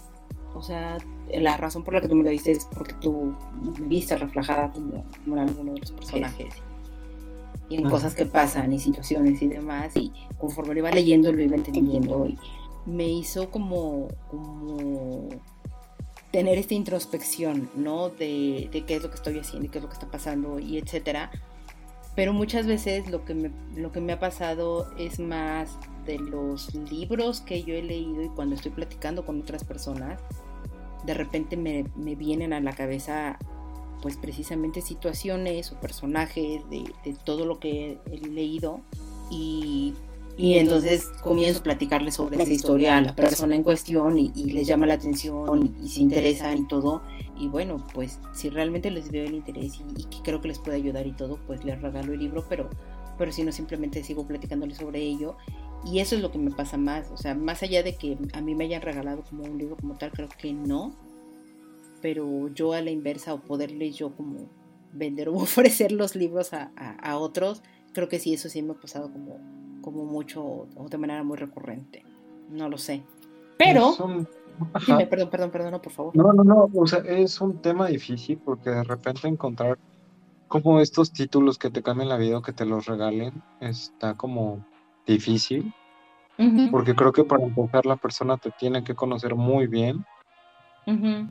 o sea, la razón por la que tú me lo dices es porque tú me viste reflejada como, en alguno de los personajes y en cosas que pasan y situaciones y demás y conforme lo iba leyendo lo iba entendiendo y me hizo como, como tener esta introspección, ¿no? De, qué es lo que estoy haciendo y qué es lo que está pasando y etcétera. Pero muchas veces lo que, me, lo que me ha pasado es más de los libros que yo he leído y cuando estoy platicando con otras personas, de repente me, me vienen a la cabeza pues precisamente situaciones o personajes de, de todo lo que he leído y y entonces comienzo a platicarles sobre esa historia a la persona en cuestión y, les llama la atención y, se interesan y todo. Y bueno, pues si realmente les veo el interés y, que creo que les puede ayudar y todo, pues les regalo el libro, pero, pero si no, simplemente sigo platicándoles sobre ello. Y eso es lo que me pasa más. O sea, más allá de que a mí me hayan regalado como un libro como tal, creo que no. Pero yo a la inversa o poderles yo como vender o ofrecer los libros a, a otros, creo que sí, eso sí me ha pasado como como mucho o de manera muy recurrente. No lo sé. Pero... perdón, perdón, perdón, por favor. No, no, no, o sea, es un tema difícil porque de repente encontrar como estos títulos que te cambian la vida o que te los regalen está como difícil. Porque creo que para empezar la persona te tiene que conocer muy bien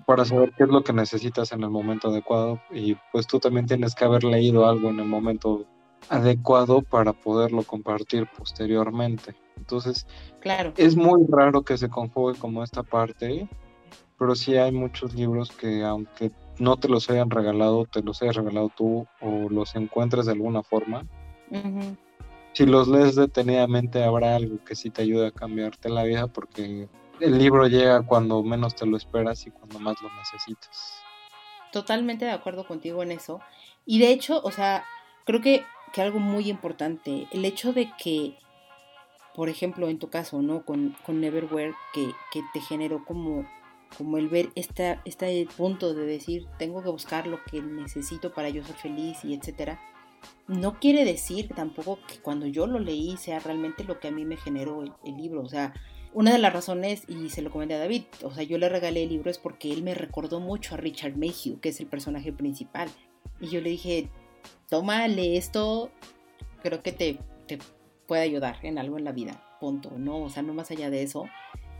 para saber qué es lo que necesitas en el momento adecuado y pues tú también tienes que haber leído algo en el momento adecuado para poderlo compartir posteriormente. Entonces, claro. es muy raro que se conjugue como esta parte, pero sí hay muchos libros que aunque no te los hayan regalado, te los hayas regalado tú o los encuentres de alguna forma. Si los lees detenidamente habrá algo que sí te ayude a cambiarte la vida porque el libro llega cuando menos te lo esperas y cuando más lo necesitas. Totalmente de acuerdo contigo en eso. Y de hecho, o sea, creo que que algo muy importante, el hecho de que, por ejemplo, en tu caso, ¿no? Con, con Neverwhere, que, que te generó como, como el ver esta, este punto de decir, tengo que buscar lo que necesito para yo ser feliz y etcétera. No quiere decir tampoco que cuando yo lo leí sea realmente lo que a mí me generó el, libro. O sea, una de las razones, y se lo comenté a David, o sea, yo le regalé el libro es porque él me recordó mucho a Richard Mayhew, que es el personaje principal. Y yo le dije, tómale esto, creo que te, puede ayudar en algo en la vida, punto, ¿no? O sea, no más allá de eso.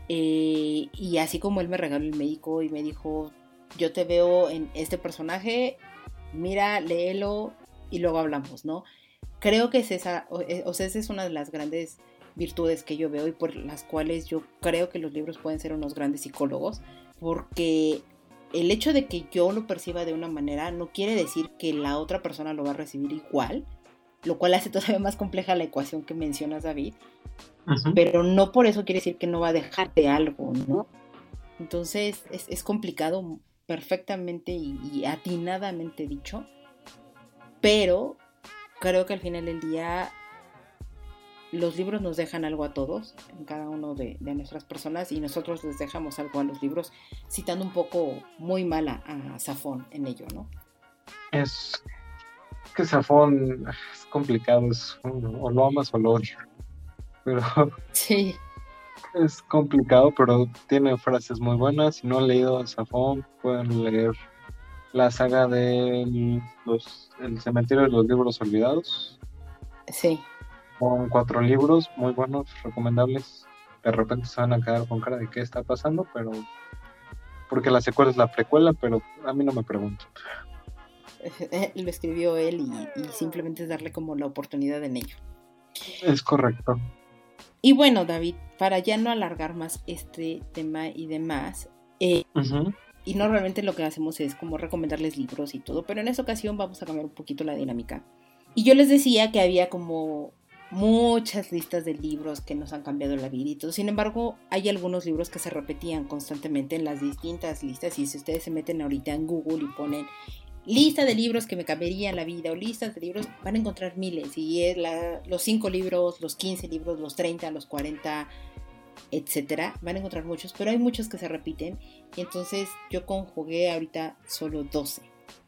Eh, y así como él me regaló el médico y me dijo, yo te veo en este personaje, mira, léelo y luego hablamos, ¿no? Creo que es esa, o, eh, o sea, esa es una de las grandes virtudes que yo veo y por las cuales yo creo que los libros pueden ser unos grandes psicólogos, porque el hecho de que yo lo perciba de una manera no quiere decir que la otra persona lo va a recibir igual, lo cual hace todavía más compleja la ecuación que mencionas, David. Pero no por eso quiere decir que no va a dejarte algo, ¿no? Entonces es, complicado, perfectamente y, atinadamente dicho, pero creo que al final del día los libros nos dejan algo a todos, en cada uno de, nuestras personas, y nosotros les dejamos algo a los libros, citando un poco muy mala a Safón en ello, ¿no? Es que Safón es complicado, es, o lo amas o lo odias, pero sí. es complicado, pero tiene frases muy buenas. Si no han leído a Safón, pueden leer la saga de los, El cementerio de los libros olvidados. Sí. Son cuatro libros muy buenos, recomendables. De repente se van a quedar con cara de qué está pasando, pero. Porque la secuela es la precuela, pero a mí no me pregunto. Lo escribió él y, simplemente es darle como la oportunidad en ello. Es correcto. Y bueno, David, para ya no alargar más este tema y demás, eh, y normalmente lo que hacemos es como recomendarles libros y todo, pero en esta ocasión vamos a cambiar un poquito la dinámica. Y yo les decía que había como muchas listas de libros que nos han cambiado la vida y todo. Sin embargo, hay algunos libros que se repetían constantemente en las distintas listas y si ustedes se meten ahorita en Google y ponen lista de libros que me cambiarían la vida o listas de libros, van a encontrar miles y es los 5 libros, los 15 libros, los 30, los 40, etcétera. Van a encontrar muchos, pero hay muchos que se repiten y entonces yo conjugué ahorita solo 12.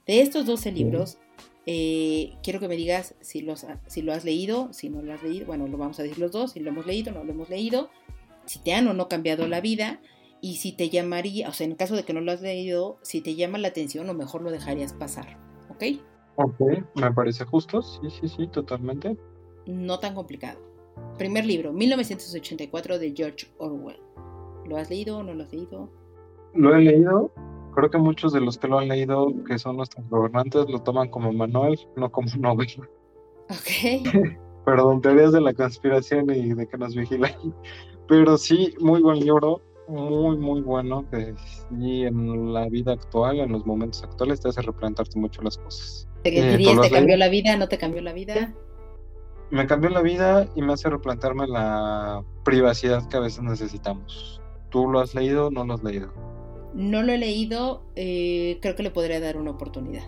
De estos 12 libros, eh, quiero que me digas si, los, si lo has leído, si no lo has leído, bueno, lo vamos a decir los dos, si lo hemos leído, no lo hemos leído, si te han o no cambiado la vida y si te llamaría, o sea, en caso de que no lo has leído, si te llama la atención o mejor lo dejarías pasar, ¿ok? Ok, me parece justo, sí, sí, sí, totalmente. No tan complicado. Primer libro, 1984 de George Orwell. ¿Lo has leído o no lo has leído? Lo he leído, Creo que muchos de los que lo han leído, que son nuestros gobernantes, lo toman como manual, no como novela. Ok. Perdón, teorías de la conspiración y de que nos vigilan. Pero sí, muy buen libro, muy, muy bueno, que sí en la vida actual, en los momentos actuales, te hace replantarte mucho las cosas. ¿Te, eh, dirías, ¿te cambió la vida? ¿No te cambió la vida? Me cambió la vida y me hace replantearme la privacidad que a veces necesitamos. ¿Tú lo has leído o no lo has leído? No lo he leído, eh, creo que le podría dar una oportunidad.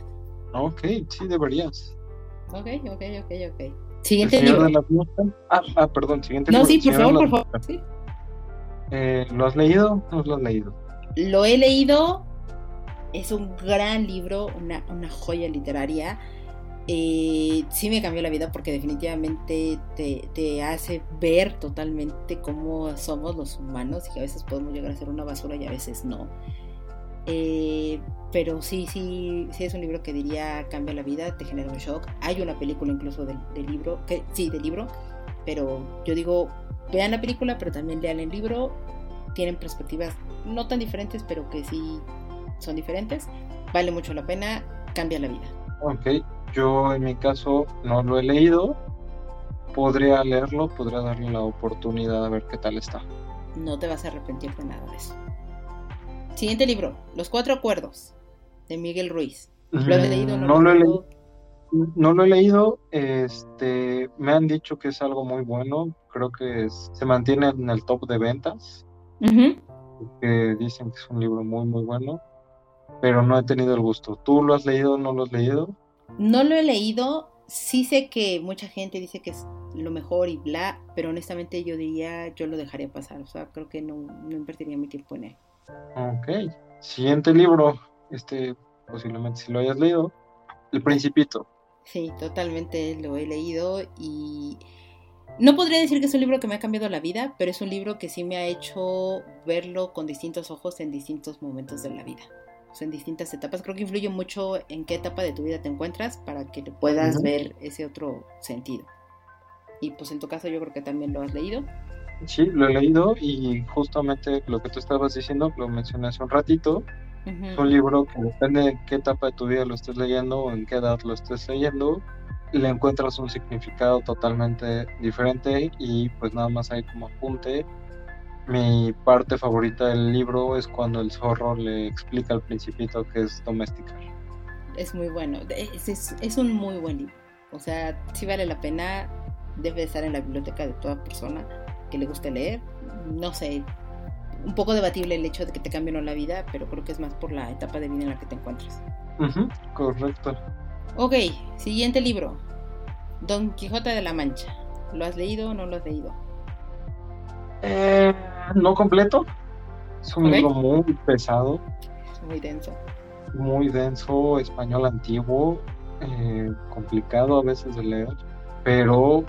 Ok, sí, deberías. Ok, ok, ok, ok. Siguiente libro. ah, ah, perdón, siguiente No, sí, por favor, por favor. ¿Sí? Eh, ¿Lo has leído o no lo has leído? Lo he leído. Es un gran libro, una, una joya literaria. Eh, sí me cambió la vida porque definitivamente te, hace ver totalmente cómo somos los humanos y que a veces podemos llegar a ser una basura y a veces no. Eh, pero sí, sí, sí es un libro que diría cambia la vida, te genera un shock. Hay una película incluso del, libro, que sí, del libro, pero yo digo, vean la película, pero también lean el libro. Tienen perspectivas no tan diferentes, pero que sí son diferentes. Vale mucho la pena, cambia la vida. Ok, yo en mi caso no lo he leído. Podría leerlo, podría darle la oportunidad a ver qué tal está. No te vas a arrepentir de nada de eso. Siguiente libro, Los Cuatro Acuerdos, de Miguel Ruiz. ¿Lo he leído? No, lo he leído. No lo he leído, este, me han dicho que es algo muy bueno, creo que se mantiene en el top de ventas, que dicen que es un libro muy muy bueno, pero no he tenido el gusto. ¿Tú lo has leído o no lo has leído? No lo he leído, sí sé que mucha gente dice que es lo mejor y bla, pero honestamente yo diría, yo lo dejaría pasar, o sea, creo que no, no invertiría mi tiempo en él. Ok, siguiente libro, este posiblemente si lo hayas leído, El Principito. Sí, totalmente lo he leído y no podría decir que es un libro que me ha cambiado la vida, pero es un libro que sí me ha hecho verlo con distintos ojos en distintos momentos de la vida en distintas etapas. Creo que influye mucho en qué etapa de tu vida te encuentras para que puedas ver ese otro sentido. Y pues en tu caso yo creo que también lo has leído. Sí, lo he leído y justamente lo que tú estabas diciendo, lo mencioné hace un ratito, es un libro que depende de qué etapa de tu vida lo estés leyendo o en qué edad lo estés leyendo, le encuentras un significado totalmente diferente y pues nada más hay como apunte mi parte favorita del libro es cuando el zorro le explica al principito que es domesticar. Es muy bueno, es, un muy buen libro. O sea, si vale la pena, debe estar en la biblioteca de toda persona que le guste leer. No sé, un poco debatible el hecho de que te cambien la vida, pero creo que es más por la etapa de vida en la que te encuentras. correcto. Ok, siguiente libro. Don Quijote de la Mancha. ¿Lo has leído o no lo has leído? Eh, no completo. Es un libro muy pesado. Muy denso. Muy denso, español antiguo, eh, complicado a veces de leer, pero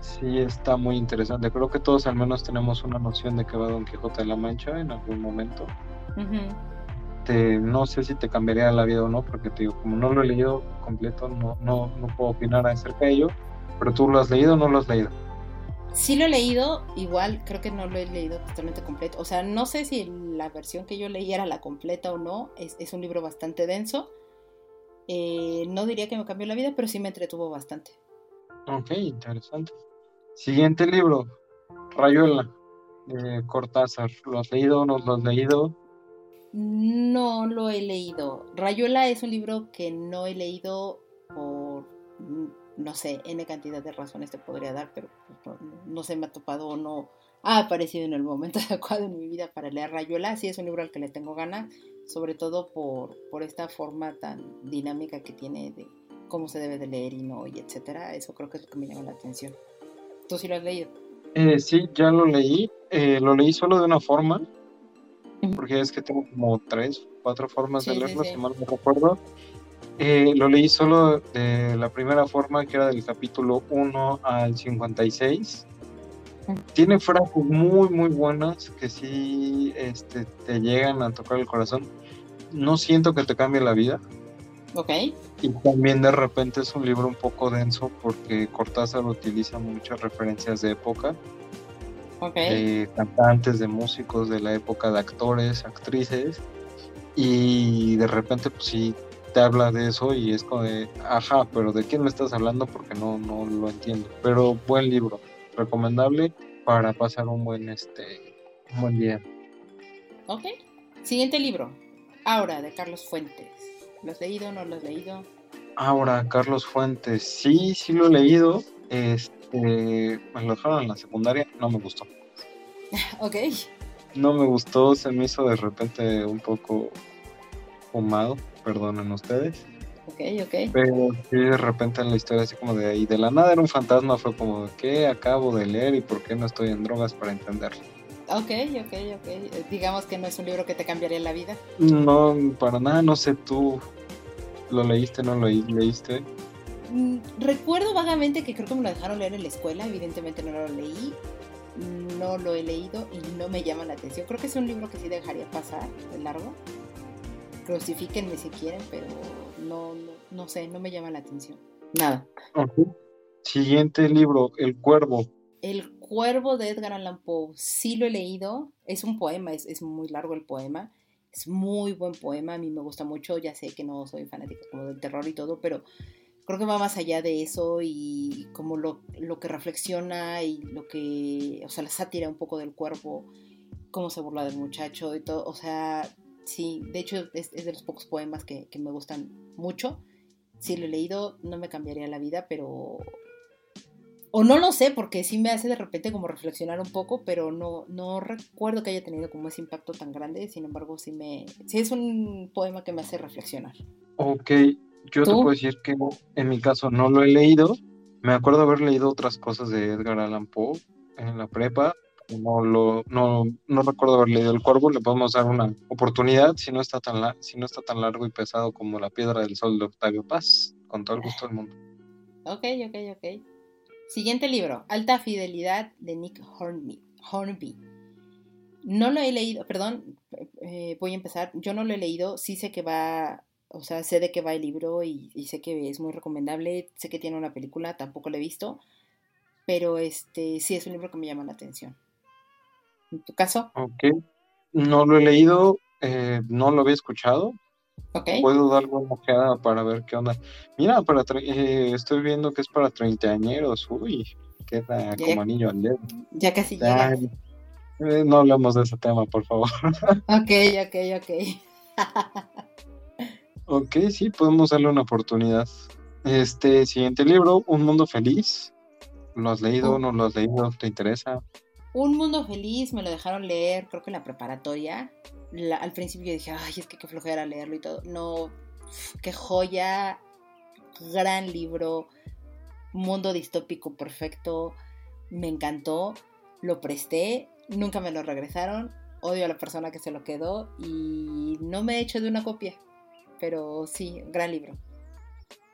sí está muy interesante. Creo que todos al menos tenemos una noción de que va Don Quijote de la Mancha en algún momento. no sé si te cambiaría la vida o no, porque te digo, como no lo he leído completo, no, no, no puedo opinar acerca de ello, pero tú lo has leído o no lo has leído. Sí lo he leído, igual creo que no lo he leído totalmente completo. O sea, no sé si la versión que yo leí era la completa o no. Es, un libro bastante denso. Eh, no diría que me cambió la vida, pero sí me entretuvo bastante. Ok, interesante. Siguiente libro, Rayuela, de Cortázar. ¿Lo has leído o no lo has leído? No lo he leído. Rayuela es un libro que no he leído por, no sé, N cantidad de razones te podría dar, pero pues, no, se me ha topado o no ha aparecido en el momento adecuado en mi vida para leer Rayuela. Sí es un libro al que le tengo ganas, sobre todo por, por esta forma tan dinámica que tiene de cómo se debe de leer y no, y etcétera. Eso creo que es lo que me llama la atención. ¿Tú sí lo has leído? Eh, sí, ya lo leí. Eh, lo leí solo de una forma, porque es que tengo como tres, cuatro formas de leerlo, si mal no recuerdo. Eh, lo leí solo de la primera forma, que era del capítulo 1 al 56. Tiene frases muy, muy buenas que sí este, te llegan a tocar el corazón. No siento que te cambie la vida. Ok. Y también de repente es un libro un poco denso porque Cortázar utiliza muchas referencias de época de cantantes, de músicos de la época, de actores, actrices, y de repente pues sí te habla de eso y es como de, ajá, pero ¿de quién me estás hablando? Porque no, no lo entiendo. Pero buen libro, recomendable para pasar un buen, este, un buen día. Ok, siguiente libro, Aura, de Carlos Fuentes. ¿Lo has leído o no lo has leído? Aura, Carlos Fuentes, sí, sí lo he leído. Este, me lo dejaron en la secundaria, no me gustó. ok. No me gustó, se me hizo de repente un poco fumado, perdonen ustedes. Ok, ok. Pero sí, de repente en la historia así como de ahí, de la nada era un fantasma, fue como, ¿qué acabo de leer y por qué no estoy en drogas para entenderlo? Ok, ok, ok. Digamos que no es un libro que te cambiaría la vida. No, para nada, no sé tú. ¿Lo leíste, no lo leíste? Mm, recuerdo vagamente que creo que me lo dejaron leer en la escuela, evidentemente no lo leí, no lo he leído y no me llama la atención. Creo que es un libro que sí dejaría pasar de largo. Crucifíquenme si quieren, pero no, no, sé, no me llama la atención. Nada. Siguiente libro, El Cuervo. El Cuervo de Edgar Allan Poe, sí lo he leído, es un poema, es, es muy largo el poema, es muy buen poema, a mí me gusta mucho, ya sé que no soy fanática como del terror y todo, pero creo que va más allá de eso y como lo, que reflexiona y lo que, o sea, la sátira un poco del cuerpo, cómo se burla del muchacho y todo, o sea, sí, de hecho es, de los pocos poemas que, me gustan mucho. Si lo he leído, no me cambiaría la vida, pero... O no lo sé, porque sí me hace de repente como reflexionar un poco, pero no, no recuerdo que haya tenido como ese impacto tan grande. Sin embargo, sí me... Sí es un poema que me hace reflexionar. Ok, yo te puedo decir que en mi caso no lo he leído. Me acuerdo haber leído otras cosas de Edgar Allan Poe en la prepa. No, lo, no, no recuerdo haber leído El Cuervo. Le podemos dar una oportunidad si no, está tan si no está tan largo y pesado como La Piedra del Sol de Octavio Paz. Con todo el gusto del mundo. Ok, ok, ok. Siguiente libro, Alta Fidelidad de Nick Hornby. Hornby. No lo he leído, perdón, eh, voy a empezar. Yo no lo he leído, sí sé que va o sea, sé de qué va el libro y, sé que es muy recomendable, sé que tiene una película, tampoco la he visto, pero este sí es un libro que me llama la atención. ¿En tu caso? Ok, no lo he leído, eh, no lo había escuchado. Okay. Puedo dar una ojeada para ver qué onda. Mira, para eh, estoy viendo que es para treintañeros. Uy, queda como anillo al dedo. Ya casi ya. Eh, no hablemos de ese tema, por favor. Ok, ok, ok. Ok, sí, podemos darle una oportunidad. Este siguiente libro, Un Mundo Feliz. ¿Lo has leído? ¿No lo has leído? ¿Te interesa? Un Mundo Feliz me lo dejaron leer, creo que en la preparatoria. al principio yo dije, ay, es que qué flojera leerlo y todo. No, qué joya, gran libro, mundo distópico perfecto. Me encantó, lo presté, nunca me lo regresaron. Odio a la persona que se lo quedó y no me he hecho de una copia pero sí, gran libro.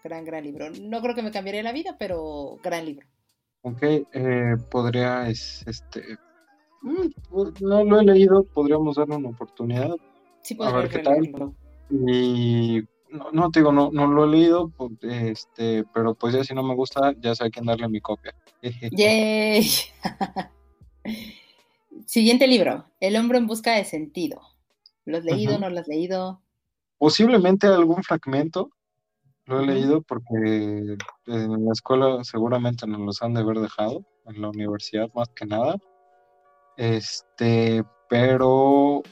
Gran, gran libro. No creo que me cambiaría la vida, pero gran libro. Ok, eh, podría, este, mm, no lo he leído, podríamos darle una oportunidad. Sí, a ver qué tal. Y no, no, te digo, no, no lo he leído, pues, este, pero pues ya si no me gusta, ya sé a quién darle mi copia. ¡Yay! Siguiente libro, El hombre en busca de sentido. ¿Lo has leído? ¿No lo has leído? Posiblemente algún fragmento, lo he leído porque en la escuela seguramente nos los han de haber dejado, en la universidad más que nada. Este, pero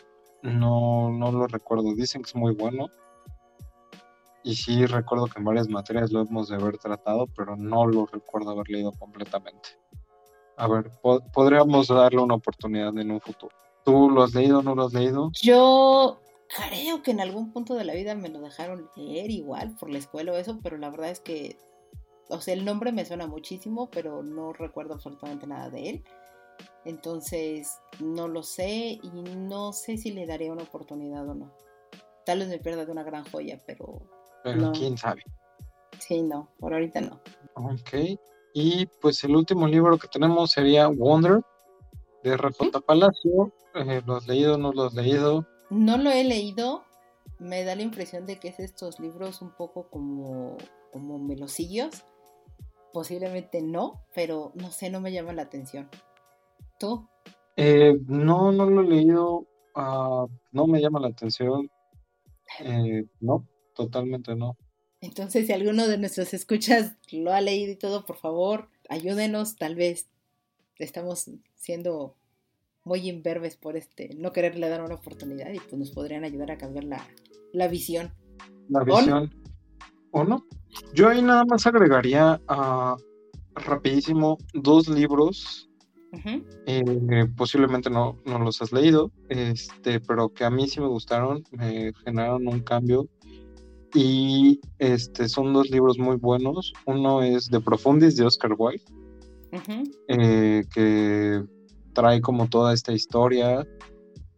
no, no lo recuerdo. Dicen que es muy bueno. Y sí recuerdo que en varias materias lo hemos de haber tratado, pero no lo recuerdo haber leído completamente. A ver, podríamos darle una oportunidad en un futuro. ¿Tú lo has leído o no lo has leído? Yo creo que en algún punto de la vida me lo dejaron leer igual por la escuela o eso, pero la verdad es que, o sea, el nombre me suena muchísimo, pero no recuerdo absolutamente nada de él. Entonces, no lo sé y no sé si le daría una oportunidad o no. Tal vez me pierda de una gran joya, pero... Pero quién sabe. Sí, no, por ahorita no. Ok. Y pues el último libro que tenemos sería Wonder, de RJ Palacio. Eh, ¿Lo has leído no lo has leído? No lo he leído. Me da la impresión de que es estos libros un poco como, como melosillos. Posiblemente no, pero no sé, no me llama la atención. ¿Tú? Eh, no, no lo he leído. Ah, no me llama la atención. Eh, no, totalmente no. Entonces, si alguno de nuestros escuchas lo ha leído y todo, por favor, ayúdenos. Tal vez estamos siendo muy imberbes por este no quererle dar una oportunidad y pues nos podrían ayudar a cambiar la, la visión. La visión. ¿O no? Yo ahí nada más agregaría a rapidísimo dos libros eh, posiblemente no, no, los has leído, este, pero que a mí sí me gustaron, me generaron un cambio. Y este, son dos libros muy buenos. Uno es De Profundis de Oscar Wilde, eh, que trae como toda esta historia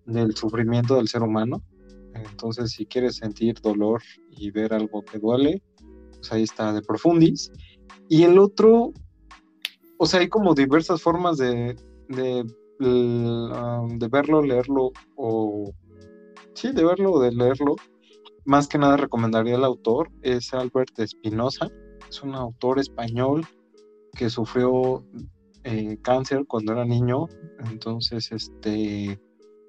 del sufrimiento del ser humano. Entonces, si quieres sentir dolor y ver algo que duele, pues ahí está De Profundis. Y el otro o sea, hay como diversas formas de, de, um, de verlo, leerlo o... Sí, de verlo o de leerlo. Más que nada recomendaría el autor, es Albert Espinosa, es un autor español que sufrió eh, cáncer cuando era niño, entonces este,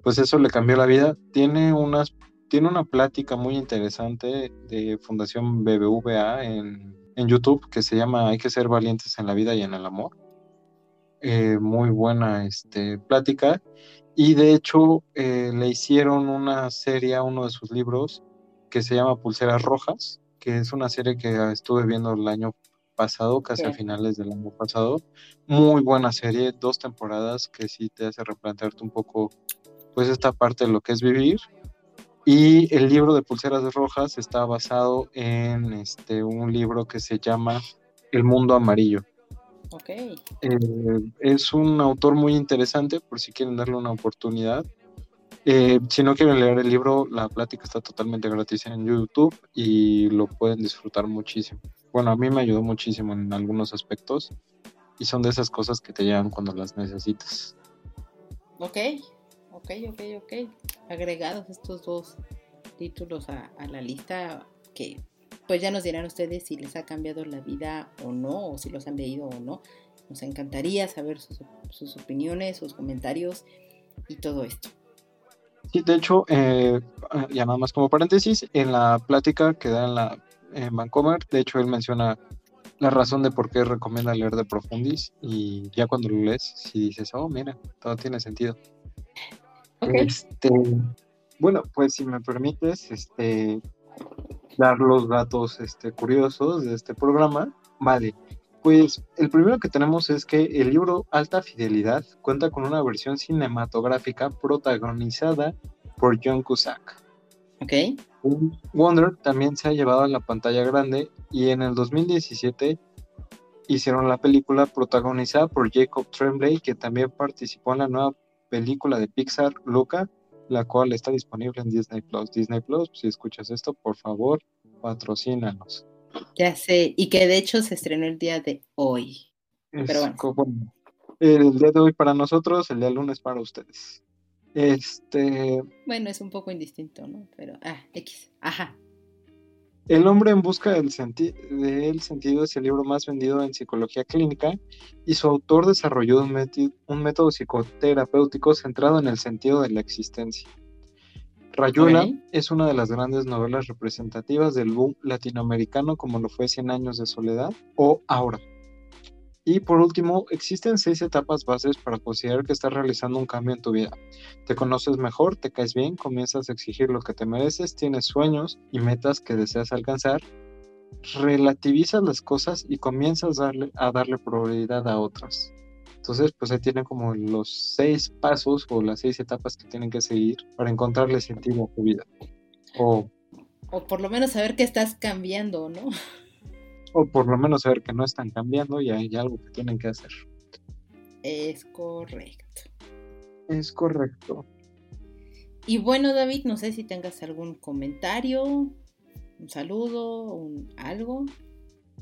pues eso le cambió la vida. Tiene unas, tiene una plática muy interesante de Fundación BBVA en, en YouTube que se llama Hay que ser valientes en la vida y en el amor. Eh, muy buena este, plática. Y de hecho eh, le hicieron una serie a uno de sus libros que se llama Pulseras Rojas, que es una serie que estuve viendo el año pasado, casi a finales del año pasado. Muy buena serie, dos temporadas que sí te hace replantearte un poco pues esta parte de lo que es vivir. Y el libro de Pulseras Rojas está basado en este, un libro que se llama El Mundo Amarillo. Eh, es un autor muy interesante, por si quieren darle una oportunidad. Eh, si no quieren leer el libro, la plática está totalmente gratis en YouTube y lo pueden disfrutar muchísimo. Bueno, a mí me ayudó muchísimo en algunos aspectos y son de esas cosas que te llegan cuando las necesitas. Ok, ok, ok, ok. Agregados estos dos títulos a, a la lista que pues ya nos dirán ustedes si les ha cambiado la vida o no, o si los han leído o no. Nos encantaría saber sus, opiniones, sus comentarios y todo esto. Sí, de hecho, eh, ya nada más como paréntesis, en la plática que da en, la, en Vancomer, de hecho él menciona la razón de por qué recomienda leer de Profundis y ya cuando lo lees, si dices, oh, mira, todo tiene sentido. Este, bueno, pues si me permites, este, dar los datos este, curiosos de este programa. Vale, pues el primero que tenemos es que el libro Alta Fidelidad cuenta con una versión cinematográfica protagonizada por John Cusack. Ok. Wonder también se ha llevado a la pantalla grande y en el 2017 hicieron la película protagonizada por Jacob Tremblay, que también participó en la nueva película de Pixar, Luca, la cual está disponible en Disney Plus. Disney Plus, si escuchas esto, por favor, patrocínanos. Ya sé, y que de hecho se estrenó el día de hoy. Pero bueno. El día de hoy para nosotros, el día lunes para ustedes. Este. Bueno, es un poco indistinto, ¿no? Pero, ah, X. Ajá. El hombre en busca del, sentido es el libro más vendido en psicología clínica y su autor desarrolló un, método psicoterapéutico centrado en el sentido de la existencia. Rayuela es una de las grandes novelas representativas del boom latinoamericano como lo fue Cien años de soledad o Ahora. Y por último, existen seis etapas bases para considerar que estás realizando un cambio en tu vida. Te conoces mejor, te caes bien, comienzas a exigir lo que te mereces, tienes sueños y metas que deseas alcanzar, relativizas las cosas y comienzas a darle, a darle prioridad a otras. Entonces, pues ahí tienen como los seis pasos o las seis etapas que tienen que seguir para encontrarle sentido a tu vida. O, o por lo menos saber que estás cambiando, ¿no? O por lo menos saber que no están cambiando y hay algo que tienen que hacer. Es correcto. Es correcto. Y bueno, David, no sé si tengas algún comentario, un saludo, un algo.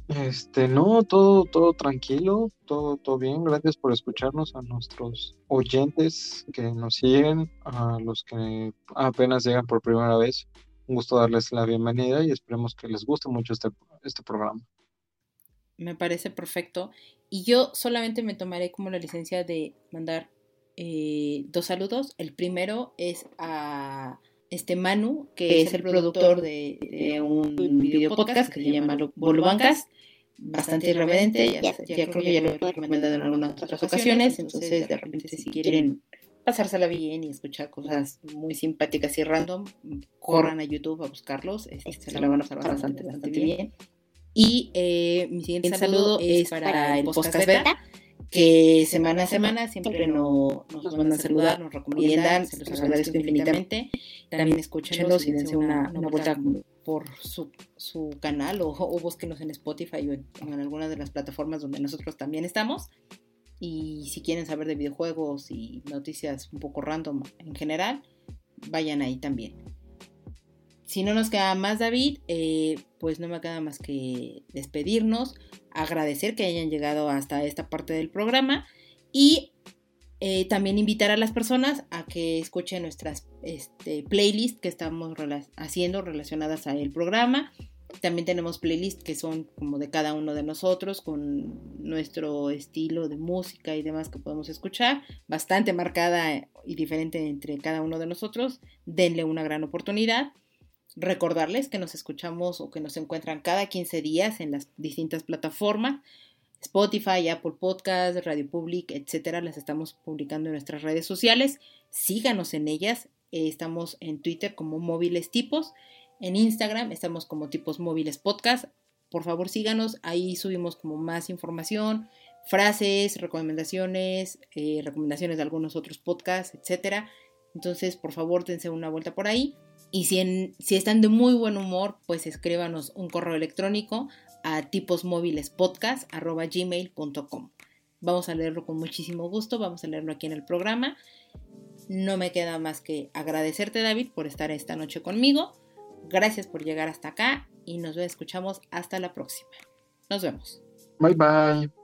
Este, no, todo, todo tranquilo, todo, todo bien. Gracias por escucharnos a nuestros oyentes que nos siguen, a los que apenas llegan por primera vez. Un gusto darles la bienvenida y esperemos que les guste mucho este, este programa. Me parece perfecto. Y yo solamente me tomaré como la licencia de mandar eh, dos saludos. El primero es a este Manu, que es el productor de, un video podcast que se llama Bolubancas bastante irreverente, ya, ya, creo que ya lo he recomendado en algunas otras ocasiones, entonces de repente si quieren pasársela bien y escuchar cosas muy simpáticas y random, corran a YouTube a buscarlos, este, se la van a pasar bastante, bastante bien. Y eh, mi siguiente saludo es para el podcast beta, que semana a semana siempre nos, nos mandan a saludar, nos recomiendan, se los agradezco infinitamente. También escúchenlos y dense una, una vuelta por su, su canal o, o, búsquenos en Spotify o en, en alguna de las plataformas donde nosotros también estamos. Y si quieren saber de videojuegos y noticias un poco random en general, vayan ahí también. Si no nos queda más, David, eh, pues no me queda más que despedirnos, agradecer que hayan llegado hasta esta parte del programa y eh, también invitar a las personas a que escuchen nuestras este, playlists que estamos haciendo relacionadas al programa. También tenemos playlists que son como de cada uno de nosotros, con nuestro estilo de música y demás que podemos escuchar, bastante marcada y diferente entre cada uno de nosotros. Denle una gran oportunidad. Recordarles que nos escuchamos o que nos encuentran cada 15 días en las distintas plataformas. Spotify, Apple Podcasts, Radio Public, etcétera, las estamos publicando en nuestras redes sociales. Síganos en ellas. Eh, estamos en Twitter como móviles tipos. En Instagram estamos como tipos móviles podcast. Por favor, síganos. Ahí subimos como más información, frases, recomendaciones, eh, recomendaciones de algunos otros podcasts, etcétera. Entonces, por favor, dense una vuelta por ahí. Y si, están de muy buen humor, pues escríbanos un correo electrónico a tiposmóvilespodcast.gmail.com. Vamos a leerlo con muchísimo gusto, vamos a leerlo aquí en el programa. No me queda más que agradecerte, David, por estar esta noche conmigo. Gracias por llegar hasta acá y nos escuchamos hasta la próxima. Nos vemos. Bye bye.